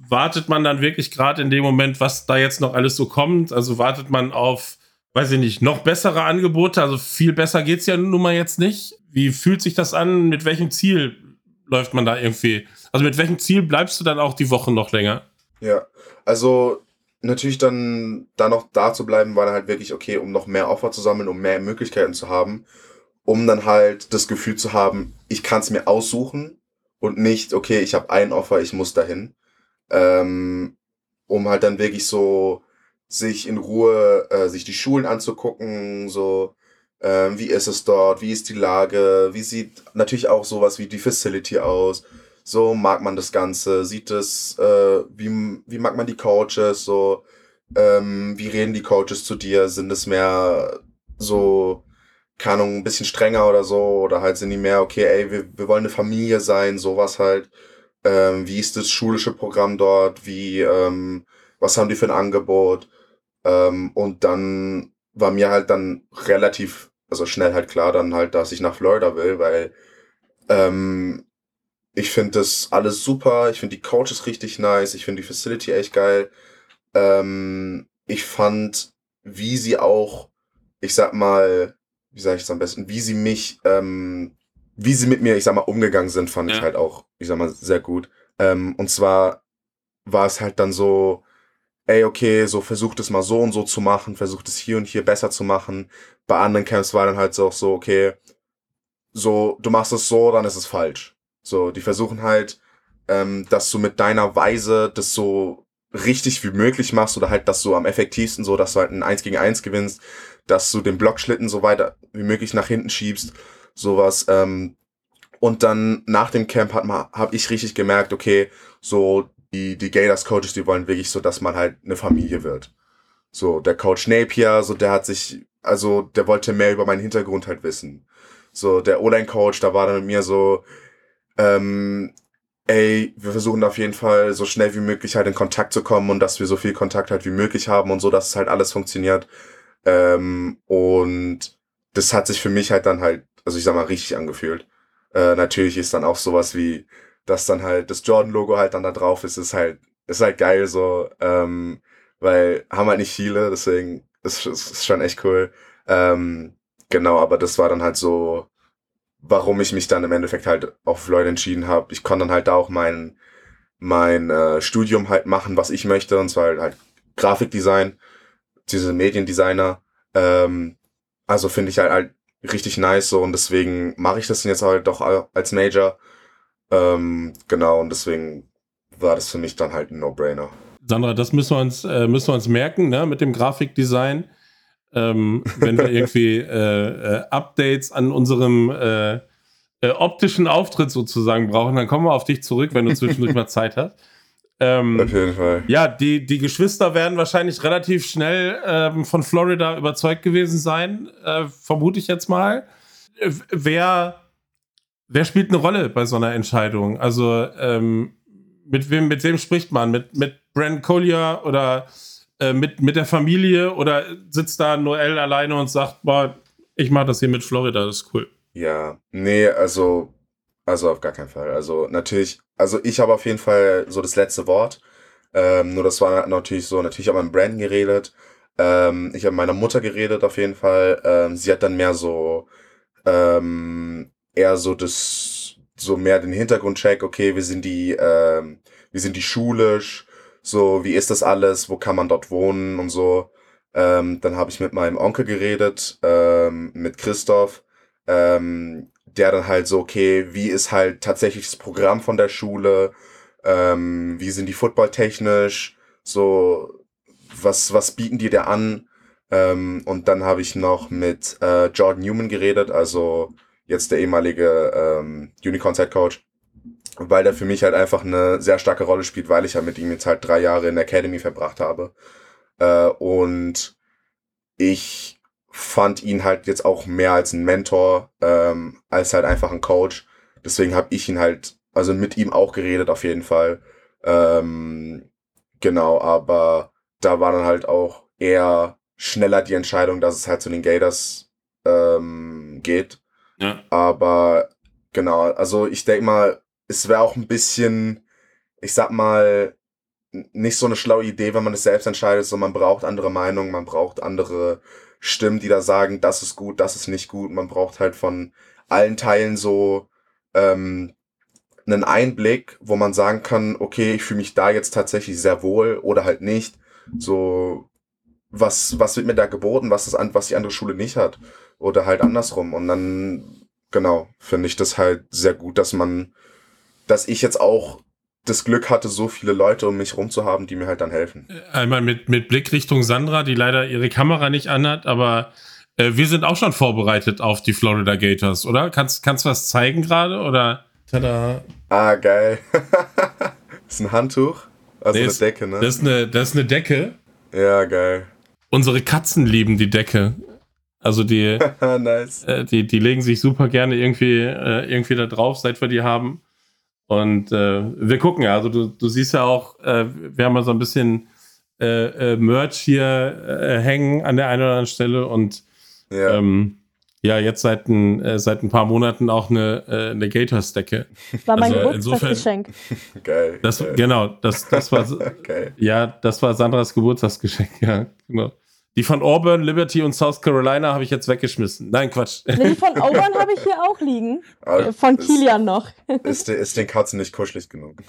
wartet man dann wirklich gerade in dem Moment, was da jetzt noch alles so kommt? Also wartet man auf, weiß ich nicht, noch bessere Angebote? Also viel besser geht's ja nun mal jetzt nicht. Wie fühlt sich das an? Mit welchem Ziel läuft man da irgendwie? Also mit welchem Ziel bleibst du dann auch die Woche noch länger? Ja, also natürlich dann da noch da zu bleiben, war dann halt wirklich okay, um noch mehr Offer zu sammeln, um mehr Möglichkeiten zu haben, um dann halt das Gefühl zu haben, ich kann es mir aussuchen und nicht, okay, ich habe ein Offer, ich muss dahin. Ähm, um halt dann wirklich so sich in Ruhe äh, sich die Schulen anzugucken, so ähm, wie ist es dort, wie ist die Lage, wie sieht natürlich auch sowas wie die Facility aus so mag man das Ganze, sieht es, äh, wie, wie mag man die Coaches, so, ähm, wie reden die Coaches zu dir, sind es mehr so, keine Ahnung, ein bisschen strenger oder so, oder halt sind die mehr, okay, ey, wir, wir wollen eine Familie sein, sowas halt, ähm, wie ist das schulische Programm dort, wie, ähm, was haben die für ein Angebot, ähm, und dann war mir halt dann relativ, also schnell halt klar dann halt, dass ich nach Florida will, weil, ähm, ich finde das alles super. Ich finde die Coaches richtig nice. Ich finde die Facility echt geil. Ähm, ich fand, wie sie auch, ich sag mal, wie sage ich es am besten, wie sie mich, ähm, wie sie mit mir, ich sag mal, umgegangen sind, fand ja. ich halt auch, ich sag mal, sehr gut. Ähm, und zwar war es halt dann so, ey, okay, so versucht es mal so und so zu machen, versucht es hier und hier besser zu machen. Bei anderen Camps war dann halt so, so okay, so, du machst es so, dann ist es falsch. So, die versuchen halt, ähm, dass du mit deiner Weise das so richtig wie möglich machst oder halt das so am effektivsten so, dass du halt ein 1 gegen 1 gewinnst, dass du den Blockschlitten so weiter wie möglich nach hinten schiebst, sowas. Ähm, und dann nach dem Camp hat man, habe ich richtig gemerkt, okay, so die, die Gators Coaches, die wollen wirklich so, dass man halt eine Familie wird. So, der Coach Napier, so der hat sich, also der wollte mehr über meinen Hintergrund halt wissen. So, der O-Line-Coach, da war dann mit mir so, ähm, ey, wir versuchen auf jeden Fall so schnell wie möglich halt in Kontakt zu kommen und dass wir so viel Kontakt halt wie möglich haben und so, dass es halt alles funktioniert. Ähm, und das hat sich für mich halt dann halt, also ich sag mal, richtig angefühlt. Äh, natürlich ist dann auch sowas wie, dass dann halt das Jordan-Logo halt dann da drauf ist, ist halt, ist halt geil so, ähm, weil haben halt nicht viele, deswegen ist, ist schon echt cool. Ähm, genau, aber das war dann halt so, warum ich mich dann im Endeffekt halt auf Lloyd entschieden habe. Ich konnte dann halt da auch mein, mein äh, Studium halt machen, was ich möchte, und zwar halt Grafikdesign, diese Mediendesigner. Ähm, also finde ich halt, halt richtig nice so und deswegen mache ich das jetzt halt doch als Major. Ähm, genau, und deswegen war das für mich dann halt ein No-Brainer. Sandra, das müssen wir uns, äh, müssen wir uns merken, ne, mit dem Grafikdesign ähm, wenn wir irgendwie äh, äh, Updates an unserem äh, äh, optischen Auftritt sozusagen brauchen, dann kommen wir auf dich zurück, wenn du zwischendurch mal Zeit hast. Ähm, Auf jeden Fall. Ja, die, die Geschwister werden wahrscheinlich relativ schnell ähm, von Florida überzeugt gewesen sein, äh, vermute ich jetzt mal. Äh, wer, wer spielt eine Rolle bei so einer Entscheidung? Also ähm, mit wem, mit wem spricht man? Mit, mit Brent Collier oder äh, mit, mit der Familie oder sitzt da Noel alleine und sagt, boah, ich mache das hier mit Florida, das ist cool. Ja, nee, also, also auf gar keinen Fall. Also natürlich, also ich habe auf jeden Fall so das letzte Wort. Ähm, nur das war natürlich so, natürlich habe ich mit Brandon geredet. Ähm, ich habe mit meiner Mutter geredet auf jeden Fall. Ähm, sie hat dann mehr so, ähm, eher so das, so mehr den Hintergrundcheck, okay, wir sind die, ähm, wir sind die schulisch, so, wie ist das alles, wo kann man dort wohnen und so. Ähm, dann habe ich mit meinem Onkel geredet, ähm, mit Christoph, ähm, der dann halt so, okay, wie ist halt tatsächlich das Programm von der Schule, ähm, wie sind die footballtechnisch, so, was, was bieten die dir an? Ähm, und dann habe ich noch mit äh, Jordan Newman geredet, also jetzt der ehemalige ähm, Unicorn Head Coach, weil der für mich halt einfach eine sehr starke Rolle spielt, weil ich ja mit ihm jetzt halt drei Jahre in der Academy verbracht habe. Äh, und ich fand ihn halt jetzt auch mehr als ein Mentor, ähm, als halt einfach ein Coach. Deswegen habe ich ihn halt, also mit ihm auch geredet auf jeden Fall. Ähm, genau, aber da war dann halt auch eher schneller die Entscheidung, dass es halt zu den Gators ähm, geht. Ja. Aber genau, also ich denke mal, es wäre auch ein bisschen, ich sag mal, nicht so eine schlaue Idee, wenn man es selbst entscheidet, so man braucht andere Meinungen, man braucht andere Stimmen, die da sagen, das ist gut, das ist nicht gut. Man braucht halt von allen Teilen so ähm, einen Einblick, wo man sagen kann, okay, ich fühle mich da jetzt tatsächlich sehr wohl oder halt nicht. So, was, was wird mir da geboten, was, das, was die andere Schule nicht hat? Oder halt andersrum. Und dann, genau, finde ich das halt sehr gut, dass man, dass ich jetzt auch das Glück hatte, so viele Leute um mich rum zu haben, die mir halt dann helfen. Einmal mit, mit Blick Richtung Sandra, die leider ihre Kamera nicht anhat, aber äh, wir sind auch schon vorbereitet auf die Florida Gators, oder? Kannst du was zeigen gerade oder? Tada. Ah, geil. das <laughs> ist ein Handtuch. Also nee, eine Decke, ne? Das ist eine, das ist eine Decke. Ja, geil. Unsere Katzen lieben die Decke. Also die, <laughs> nice. äh, die, die legen sich super gerne irgendwie, äh, irgendwie da drauf, seit wir die haben. Und äh, wir gucken ja, also du, du siehst ja auch, äh, wir haben ja so ein bisschen äh, äh Merch hier äh, hängen an der einen oder anderen Stelle und ja, ähm, ja jetzt seit ein, äh, seit ein paar Monaten auch eine, eine Gators-Decke. War mein also, Geburtstagsgeschenk. Geil. <laughs> Das, geil. Genau, das, das war <laughs> geil. ja, das war Sandras Geburtstagsgeschenk, ja, genau. Die von Auburn, Liberty und South Carolina habe ich jetzt weggeschmissen. Nein, Quatsch. Die von Auburn habe ich hier auch liegen. Aber äh, von Kilian noch. Ist, ist den Katzen nicht kuschelig genug.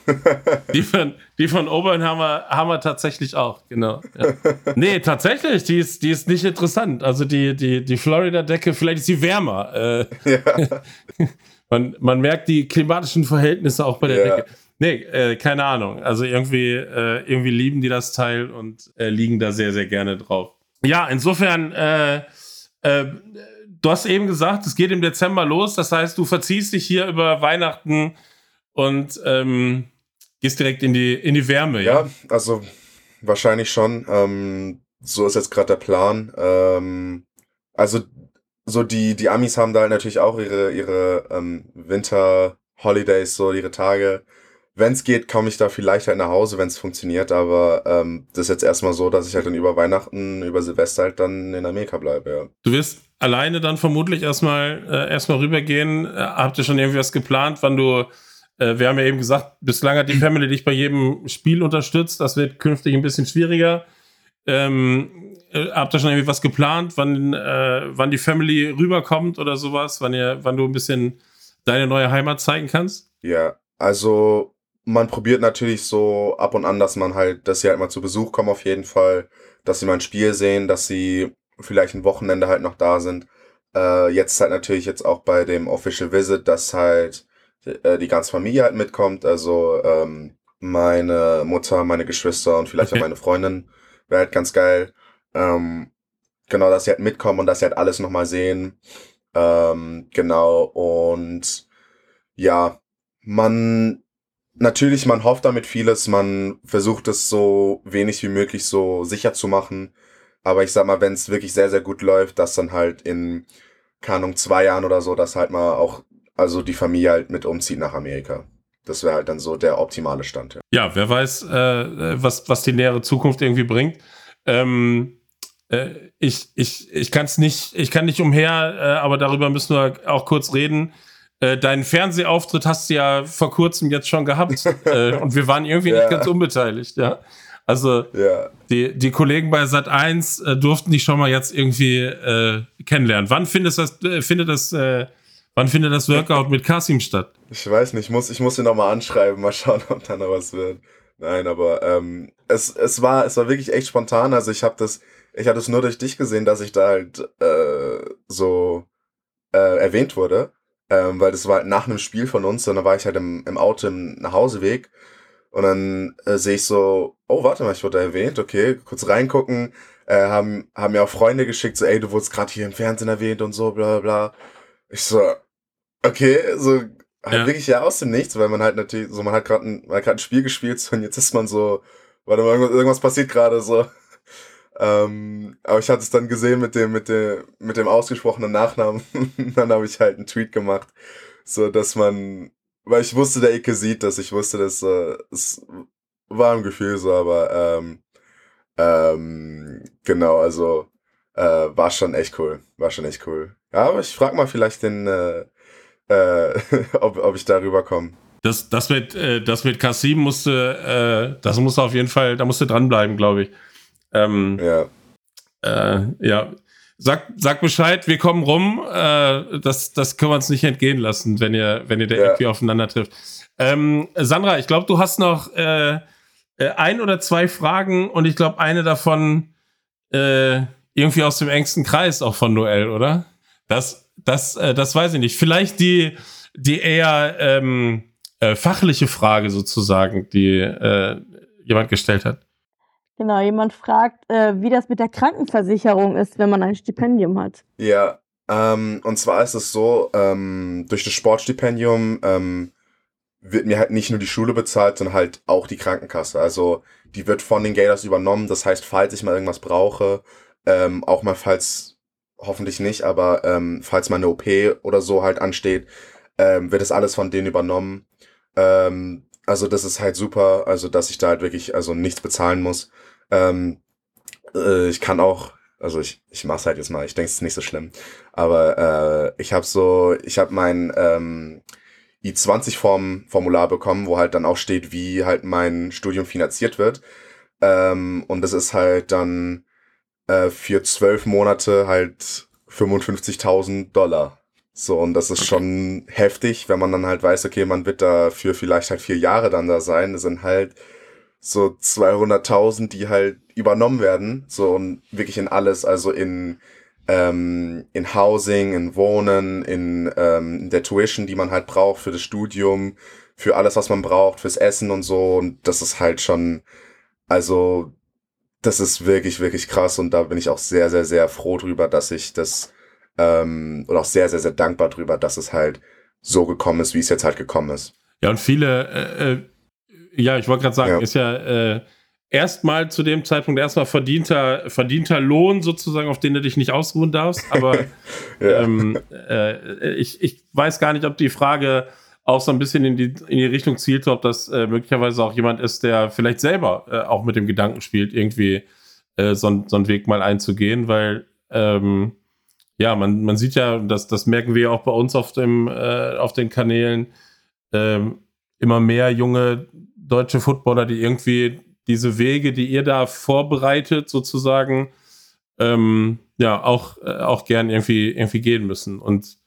Die von, die von Auburn haben wir, haben wir tatsächlich auch, genau. Ja. <laughs> Nee, tatsächlich, die ist, die ist nicht interessant. Also die, die, die Florida-Decke, vielleicht ist sie wärmer. Äh, ja. <laughs> man, man merkt die klimatischen Verhältnisse auch bei der ja. Decke. Nee, äh, keine Ahnung. Also irgendwie, äh, irgendwie lieben die das Teil und äh, liegen da sehr, sehr gerne drauf. Ja, insofern, äh, äh, du hast eben gesagt, es geht im Dezember los. Das heißt, du verziehst dich hier über Weihnachten und ähm, gehst direkt in die, in die Wärme. Ja, ja also wahrscheinlich schon. Ähm, so ist jetzt gerade der Plan. Ähm, also so die, die Amis haben da halt natürlich auch ihre, ihre ähm, Winter-Holidays, so ihre Tage wenn es geht, komme ich da vielleicht halt nach Hause, wenn es funktioniert, aber ähm, das ist jetzt erstmal so, dass ich halt dann über Weihnachten, über Silvester halt dann in Amerika bleibe, ja. Du wirst alleine dann vermutlich erstmal äh, erstmal rübergehen. Äh, habt ihr schon irgendwie was geplant, wann du äh, wir haben ja eben gesagt, bislang hat die Family dich bei jedem Spiel unterstützt. Das wird künftig ein bisschen schwieriger. Ähm, äh, habt ihr schon irgendwie was geplant, wann, äh, wann die Family rüberkommt oder sowas, wann, ihr, wann du ein bisschen deine neue Heimat zeigen kannst? Ja, also man probiert natürlich so ab und an, dass man halt, dass sie halt mal zu Besuch kommen auf jeden Fall, dass sie mal ein Spiel sehen, dass sie vielleicht ein Wochenende halt noch da sind. Äh, jetzt halt natürlich jetzt auch bei dem Official Visit, dass halt äh, die ganze Familie halt mitkommt, also ähm, meine Mutter, meine Geschwister und vielleicht auch meine Freundin. Wäre halt ganz geil. Ähm, genau, dass sie halt mitkommen und dass sie halt alles nochmal sehen. Ähm, genau, und ja, man natürlich, man hofft damit vieles, man versucht es so wenig wie möglich so sicher zu machen. Aber ich sag mal, wenn es wirklich sehr, sehr gut läuft, dass dann halt in, keine zwei Jahren oder so, dass halt mal auch, also die Familie halt mit umzieht nach Amerika. Das wäre halt dann so der optimale Stand. Ja, ja wer weiß, äh, was, was die nähere Zukunft irgendwie bringt. Ähm, äh, ich ich, ich kann es nicht, ich kann nicht umher, äh, aber darüber müssen wir auch kurz reden. Äh, deinen Fernsehauftritt hast du ja vor kurzem jetzt schon gehabt <laughs> äh, und wir waren irgendwie ja. nicht ganz unbeteiligt, ja. Also ja. die, die Kollegen bei Sat 1 äh, durften dich schon mal jetzt irgendwie äh, kennenlernen. Wann findest das, äh, findet das, wann findet das Workout mit Kasim statt? Ich weiß nicht, ich muss, ich muss ihn nochmal anschreiben, mal schauen, <laughs> ob da noch was wird. Nein, aber ähm, es, es war, es war wirklich echt spontan. Also ich habe das, ich hatte es nur durch dich gesehen, dass ich da halt so äh, erwähnt wurde. Ähm, weil das war halt nach einem Spiel von uns und da war ich halt im, im Auto im Nachhauseweg und dann äh, sehe ich so, oh, warte mal, ich wurde erwähnt, okay, kurz reingucken. Äh, haben, haben mir auch Freunde geschickt, so, ey, du wurdest gerade hier im Fernsehen erwähnt und so, bla bla. Ich so, okay, so halt ja. wirklich ja aus dem Nichts, weil man halt natürlich, so man hat gerade ein, man hat grad ein Spiel gespielt so, und jetzt ist man so, warte mal, irgendwas passiert gerade so. Ähm, aber ich hatte es dann gesehen mit dem, mit dem, mit dem ausgesprochenen Nachnamen. <laughs> dann habe ich halt einen Tweet gemacht, so dass man weil ich wusste, der Icke sieht das. Ich wusste, dass äh, es war ein Gefühl so, aber ähm, ähm, genau, also äh, war schon echt cool. War schon echt cool. Ja, aber ich frag mal vielleicht den, äh, äh, <laughs> ob, ob ich darüber komme. Das, das mit, äh, das mit Kasim musste, äh, das musste auf jeden Fall, da musste dranbleiben, glaube ich. Ähm, ja. Äh, ja, Sag, sag Bescheid, wir kommen rum. Äh, das, das können wir uns nicht entgehen lassen, wenn ihr, wenn ihr da ja. irgendwie aufeinander trifft. Ähm, Sandra, ich glaube, du hast noch äh, äh, ein oder zwei Fragen und ich glaube, eine davon äh, irgendwie aus dem engsten Kreis auch von Noel, oder? Das, das, äh, das weiß ich nicht. Vielleicht die, die eher ähm, äh, fachliche Frage sozusagen, die jemand gestellt hat. Genau, jemand fragt, äh, wie das mit der Krankenversicherung ist, wenn man ein Stipendium hat. Ja, ähm, und zwar ist es so, ähm, durch das Sportstipendium ähm, wird mir halt nicht nur die Schule bezahlt, sondern halt auch die Krankenkasse. Also die wird von den Gators übernommen. Das heißt, falls ich mal irgendwas brauche, ähm, auch mal falls, hoffentlich nicht, aber ähm, falls mal eine OP oder so halt ansteht, ähm, wird das alles von denen übernommen. Ähm, also das ist halt super, also dass ich da halt wirklich also nichts bezahlen muss. Ähm, äh, ich kann auch, also ich, ich mach's halt jetzt mal, ich denke, es ist nicht so schlimm. Aber äh, ich habe so, ich habe mein ähm, I20-Form-Formular bekommen, wo halt dann auch steht, wie halt mein Studium finanziert wird. Ähm, und das ist halt dann äh, für zwölf Monate halt 55.000 Dollar. So, und das ist okay. schon heftig, wenn man dann halt weiß, okay, man wird da für vielleicht halt vier Jahre dann da sein. Das sind halt so 200.000, die halt übernommen werden, so und wirklich in alles, also in ähm, in Housing, in Wohnen, in, ähm, in der Tuition, die man halt braucht für das Studium, für alles, was man braucht, fürs Essen und so. Und das ist halt schon, also das ist wirklich, wirklich krass. Und da bin ich auch sehr, sehr, sehr froh drüber, dass ich das, ähm, und auch sehr, sehr, sehr dankbar drüber, dass es halt so gekommen ist, wie es jetzt halt gekommen ist. Ja, und viele, äh, äh ja, ich wollte gerade sagen, ja. ist ja äh, erstmal zu dem Zeitpunkt erstmal verdienter, verdienter Lohn sozusagen, auf den du dich nicht ausruhen darfst. Aber <laughs> ja. ähm, äh, ich, ich weiß gar nicht, ob die Frage auch so ein bisschen in die, in die Richtung zielt, ob das äh, möglicherweise auch jemand ist, der vielleicht selber äh, auch mit dem Gedanken spielt, irgendwie äh, so, so einen Weg mal einzugehen, weil ähm, ja, man, man sieht ja, das, das merken wir auch bei uns auf, dem, äh, auf den Kanälen, ähm, immer mehr junge deutsche Footballer, die irgendwie diese Wege, die ihr da vorbereitet, sozusagen, ähm, ja, auch, äh, auch gern irgendwie, irgendwie gehen müssen. Und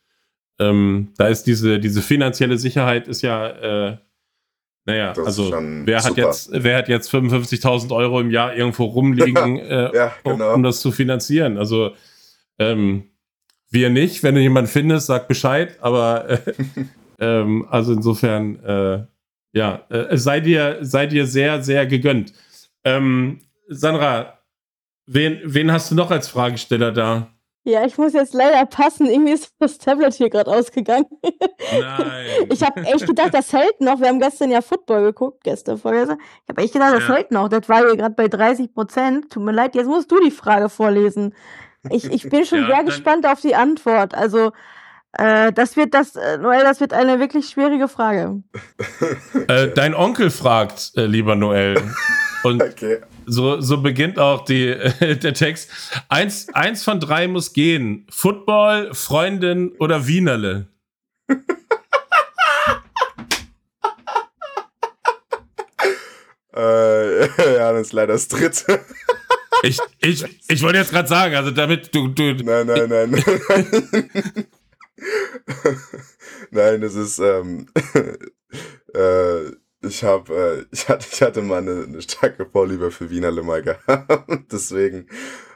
ähm, da ist diese, diese finanzielle Sicherheit ist ja, äh, naja, das also wer hat, jetzt, wer hat jetzt 55.000 Euro im Jahr irgendwo rumliegen, <laughs> äh, ja, genau. um, um, das zu finanzieren? Also ähm, wir nicht, wenn du jemanden findest, sag Bescheid, aber äh, <laughs> ähm, also insofern äh, ja, äh, sei, dir, sei dir sehr, sehr gegönnt. Ähm, Sandra, wen, wen hast du noch als Fragesteller da? Ja, ich muss jetzt leider passen. Irgendwie ist das Tablet hier gerade ausgegangen. Nein. <laughs> Ich habe echt gedacht, das hält noch. Wir haben gestern ja Football geguckt, gestern, vorgestern. Ich habe echt gedacht, das ja. hält noch. Das war hier gerade bei 30 Prozent. Tut mir leid, jetzt musst du die Frage vorlesen. Ich, ich bin schon ja, sehr gespannt auf die Antwort. Also, äh, das wird das, äh, Noel, das wird eine wirklich schwierige Frage. <laughs> Äh, dein Onkel fragt, äh, lieber Noel. Und <laughs> okay. so, so beginnt auch die, äh, <laughs> der Text. Eins, eins von drei muss gehen. Football, Freundin oder Wienerle? äh, ja, das ist leider das dritte. ich, ich, ich wollte jetzt gerade sagen, also damit du, du. Nein, nein, nein. nein, <laughs> das ist, ähm, <laughs> äh, ich habe, äh, ich hatte, ich hatte mal eine, eine starke Vorliebe für Wiener Limmer gehabt, <laughs> deswegen.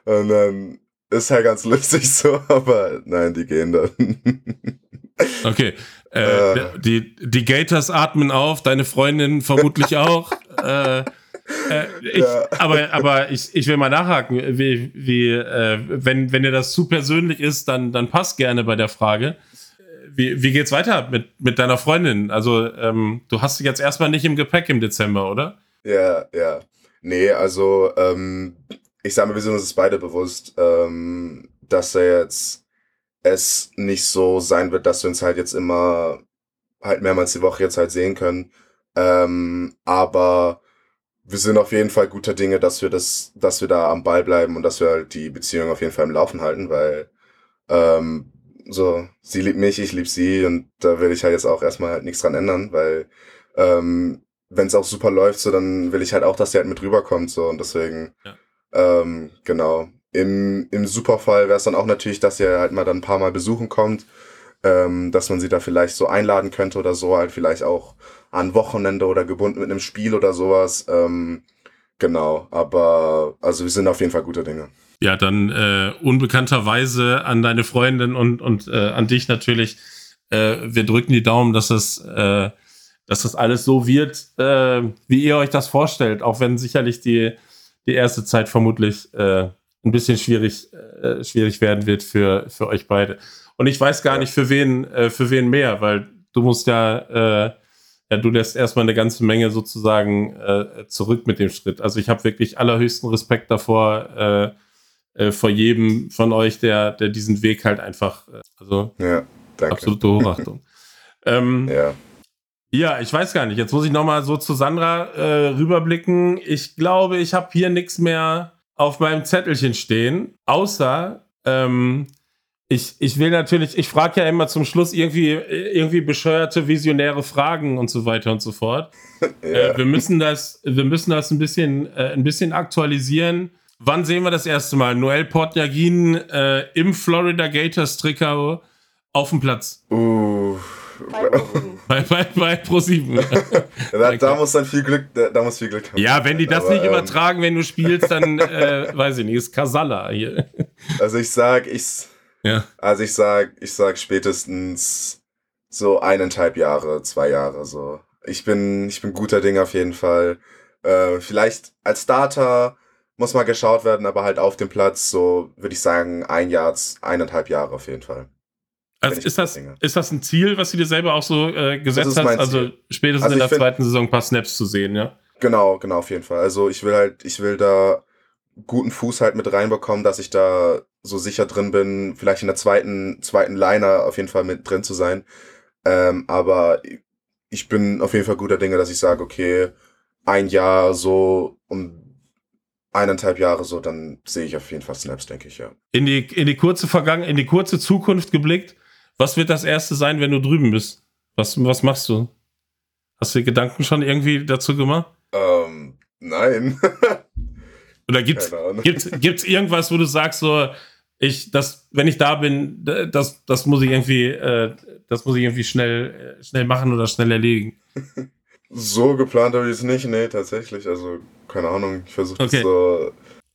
Und dann ist halt ganz lustig so, aber nein, die gehen dann. okay, äh, äh, die die Gators atmen auf, deine Freundin vermutlich auch. äh, äh, ich, ja. Aber, aber ich, ich will mal nachhaken, wie, wie äh, wenn, wenn dir das zu persönlich ist, dann, dann passt gerne bei der Frage wie, wie geht's weiter mit, mit deiner Freundin? Also, ähm, du hast sie jetzt erstmal nicht im Gepäck im Dezember, oder? Ja, ja. Nee, also, ähm, ich sag mal, wir sind uns beide bewusst, ähm, dass er jetzt es nicht so sein wird, dass wir uns halt jetzt immer halt mehrmals die Woche jetzt halt sehen können. Ähm, aber wir sind auf jeden Fall guter Dinge, dass wir das, dass wir da am Ball bleiben und dass wir halt die Beziehung auf jeden Fall im Laufen halten, weil ähm, so, sie liebt mich, ich lieb sie und da will ich halt jetzt auch erstmal halt nichts dran ändern, weil ähm, wenn es auch super läuft, so dann will ich halt auch, dass sie halt mit rüberkommt, so und deswegen, ja. ähm, genau. Im, im Superfall wäre es dann auch natürlich, dass sie halt mal dann ein paar Mal besuchen kommt, ähm, dass man sie da vielleicht so einladen könnte oder so, halt vielleicht auch an Wochenende oder gebunden mit einem Spiel oder sowas. Ähm, genau, aber also wir sind auf jeden Fall gute Dinge ja, dann äh, unbekannterweise an deine Freundin und, und äh, an dich natürlich. Äh, wir drücken die Daumen, dass das, äh, dass das alles so wird, äh, wie ihr euch das vorstellt, auch wenn sicherlich die, die erste Zeit vermutlich äh, ein bisschen schwierig, äh, schwierig werden wird für, für euch beide. Und ich weiß gar nicht, für wen, äh, für wen mehr, weil du musst ja, äh, ja, du lässt erstmal eine ganze Menge sozusagen äh, zurück mit dem Schritt. Also ich habe wirklich allerhöchsten Respekt davor, äh, äh, vor jedem von euch, der, der diesen Weg halt einfach, äh, also ja, danke. absolute Hochachtung. <laughs> ähm, ja. Ja, ich weiß gar nicht. Jetzt muss ich nochmal so zu Sandra äh, rüberblicken. Ich glaube, ich habe hier nichts mehr auf meinem Zettelchen stehen, außer ähm, ich, ich will natürlich, ich frage ja immer zum Schluss irgendwie, irgendwie bescheuerte, visionäre Fragen und so weiter und so fort. <laughs> ja. äh, wir müssen das, wir müssen das ein bisschen, äh, ein bisschen aktualisieren. Wann sehen wir das erste Mal? Noel Portjagin äh, im Florida Gators Trikot auf dem Platz. Uh. bei, bei, bei Pro7. <laughs> da, da, muss dann viel Glück, da, da muss viel Glück haben. Ja, wenn die das Aber, nicht ähm, übertragen, wenn du spielst, dann <laughs> äh, weiß ich nicht, ist Kasala hier. Also ich sag, ich, ja. also ich sag, ich sag spätestens so eineinhalb Jahre, zwei Jahre so. Ich bin, ich bin guter Ding auf jeden Fall. Äh, vielleicht als Starter muss mal geschaut werden, aber halt auf dem Platz, so würde ich sagen, ein Jahr, eineinhalb Jahre auf jeden Fall. Also ist das, ist das ein Ziel, was du dir selber auch so äh, gesetzt hast? Also spätestens also in der find, zweiten Saison ein paar Snaps zu sehen, ja? Genau, genau, auf jeden Fall. Also ich will halt, ich will da guten Fuß halt mit reinbekommen, dass ich da so sicher drin bin, vielleicht in der zweiten, zweiten Liner auf jeden Fall mit drin zu sein. Ähm, aber ich bin auf jeden Fall guter Dinge, dass ich sage, okay, ein Jahr so, um eineinhalb Jahre so, dann sehe ich auf jeden Fall Snaps, denke ich, ja. In die, in die kurze Vergangen, in die kurze Zukunft geblickt, was wird das erste sein, wenn du drüben bist? Was, was machst du? Hast du dir Gedanken schon irgendwie dazu gemacht? Ähm, nein. <laughs> Oder gibt's, gibt's, gibt's irgendwas, wo du sagst, so, ich, das, wenn ich da bin, das, das muss ich irgendwie, äh, das muss ich irgendwie schnell, schnell machen oder schnell erledigen? <laughs> So geplant habe ich es nicht, nee, tatsächlich. Also, keine Ahnung, ich versuche okay. das so.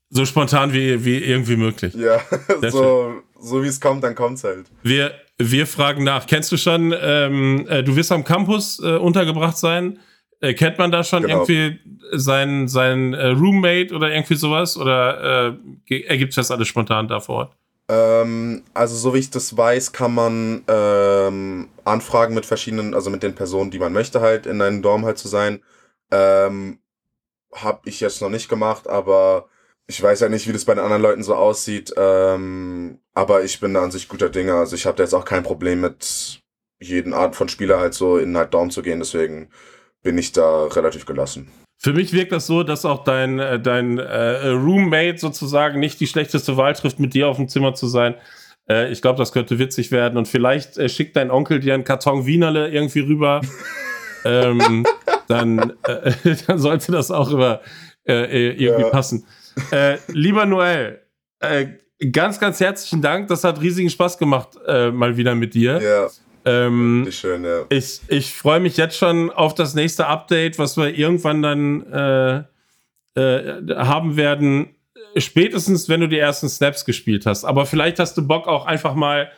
So spontan wie, wie irgendwie möglich. Ja, <laughs> so, so wie es kommt, dann kommt es halt. Wir, wir fragen nach. Kennst du schon, ähm, äh, du wirst am Campus äh, untergebracht sein? Äh, kennt man da schon genau. irgendwie seinen sein, äh, Roommate oder irgendwie sowas? Oder äh, ergibt sich das alles spontan da vor Ort? Ähm, also so wie ich das weiß, kann man ähm, anfragen mit verschiedenen, also mit den Personen, die man möchte halt in einem Dorm halt zu sein. Ähm, hab ich jetzt noch nicht gemacht, aber ich weiß ja nicht, wie das bei den anderen Leuten so aussieht. Ähm, aber ich bin da an sich guter Dinge. Also ich habe da jetzt auch kein Problem mit jeden Art von Spieler halt so in halt Dorm zu gehen. Deswegen bin ich da relativ gelassen. Für mich wirkt das so, dass auch dein, äh, dein äh, Roommate sozusagen nicht die schlechteste Wahl trifft, mit dir auf dem Zimmer zu sein. Äh, ich glaube, das könnte witzig werden. Und vielleicht äh, schickt dein Onkel dir einen Karton Wienerle irgendwie rüber. <laughs> ähm, dann, äh, <laughs> dann sollte das auch über, äh, irgendwie ja. passen. lieber Noel, ganz, ganz herzlichen Dank. Das hat riesigen Spaß gemacht, mal wieder mit dir. Ja. Ähm, schön, ja. Ich, ich freue mich jetzt schon auf das nächste Update, was wir irgendwann dann äh, äh, haben werden. Spätestens, wenn du die ersten Snaps gespielt hast. Aber vielleicht hast du Bock auch einfach mal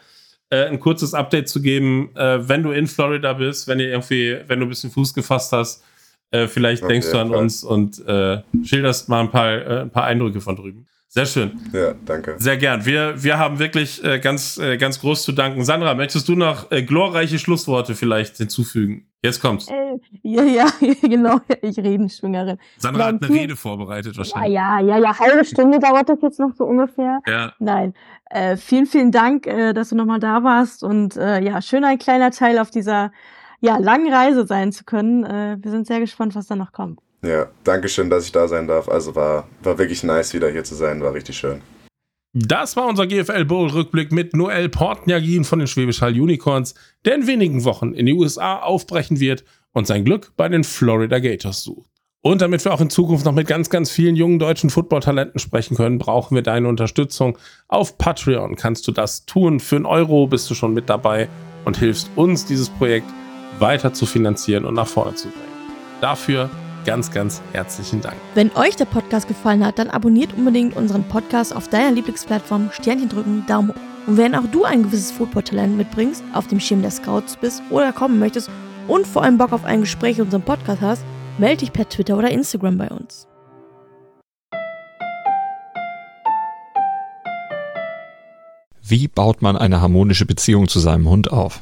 äh, ein kurzes Update zu geben, äh, wenn du in Florida bist, wenn ihr irgendwie, wenn du ein bisschen Fuß gefasst hast. Äh, vielleicht okay, denkst du an klar. uns und äh, schilderst mal ein paar, ein paar Eindrücke von drüben. Sehr schön. Ja, danke. Sehr gern. Wir, wir haben wirklich äh, ganz, äh, ganz groß zu danken. Sandra, möchtest du noch äh, glorreiche Schlussworte vielleicht hinzufügen? Jetzt kommt's. Äh, ja, ja, <laughs> genau. Ich Redenschwingerin. Sandra Nein, hat eine Rede vorbereitet wahrscheinlich. Ja, ja, ja, ja. Halbe Stunde dauert das jetzt noch so ungefähr. Ja. Nein. Äh, vielen, vielen Dank, äh, dass du nochmal da warst und äh, ja, schön ein kleiner Teil auf dieser ja, langen Reise sein zu können. Äh, wir sind sehr gespannt, was da noch kommt. Ja, danke schön, dass ich da sein darf. Also war, war wirklich nice, wieder hier zu sein. War richtig schön. Das war unser GFL Bowl Rückblick mit Noel Portniagin von den Schwäbisch Hall Unicorns, der in wenigen Wochen in die USA aufbrechen wird und sein Glück bei den Florida Gators sucht. Und damit wir auch in Zukunft noch mit ganz, ganz vielen jungen deutschen Football-Talenten sprechen können, brauchen wir deine Unterstützung. Auf Patreon kannst du das tun. Für einen Euro bist du schon mit dabei und hilfst uns, dieses Projekt weiter zu finanzieren und nach vorne zu bringen. Dafür ganz, ganz herzlichen Dank. Wenn euch der Podcast gefallen hat, dann abonniert unbedingt unseren Podcast auf deiner Lieblingsplattform, Sternchen drücken, Daumen hoch. Und wenn auch du ein gewisses Football-Talent mitbringst, auf dem Schirm der Scouts bist oder kommen möchtest und vor allem Bock auf ein Gespräch in unserem Podcast hast, melde dich per Twitter oder Instagram bei uns. Wie baut man eine harmonische Beziehung zu seinem Hund auf?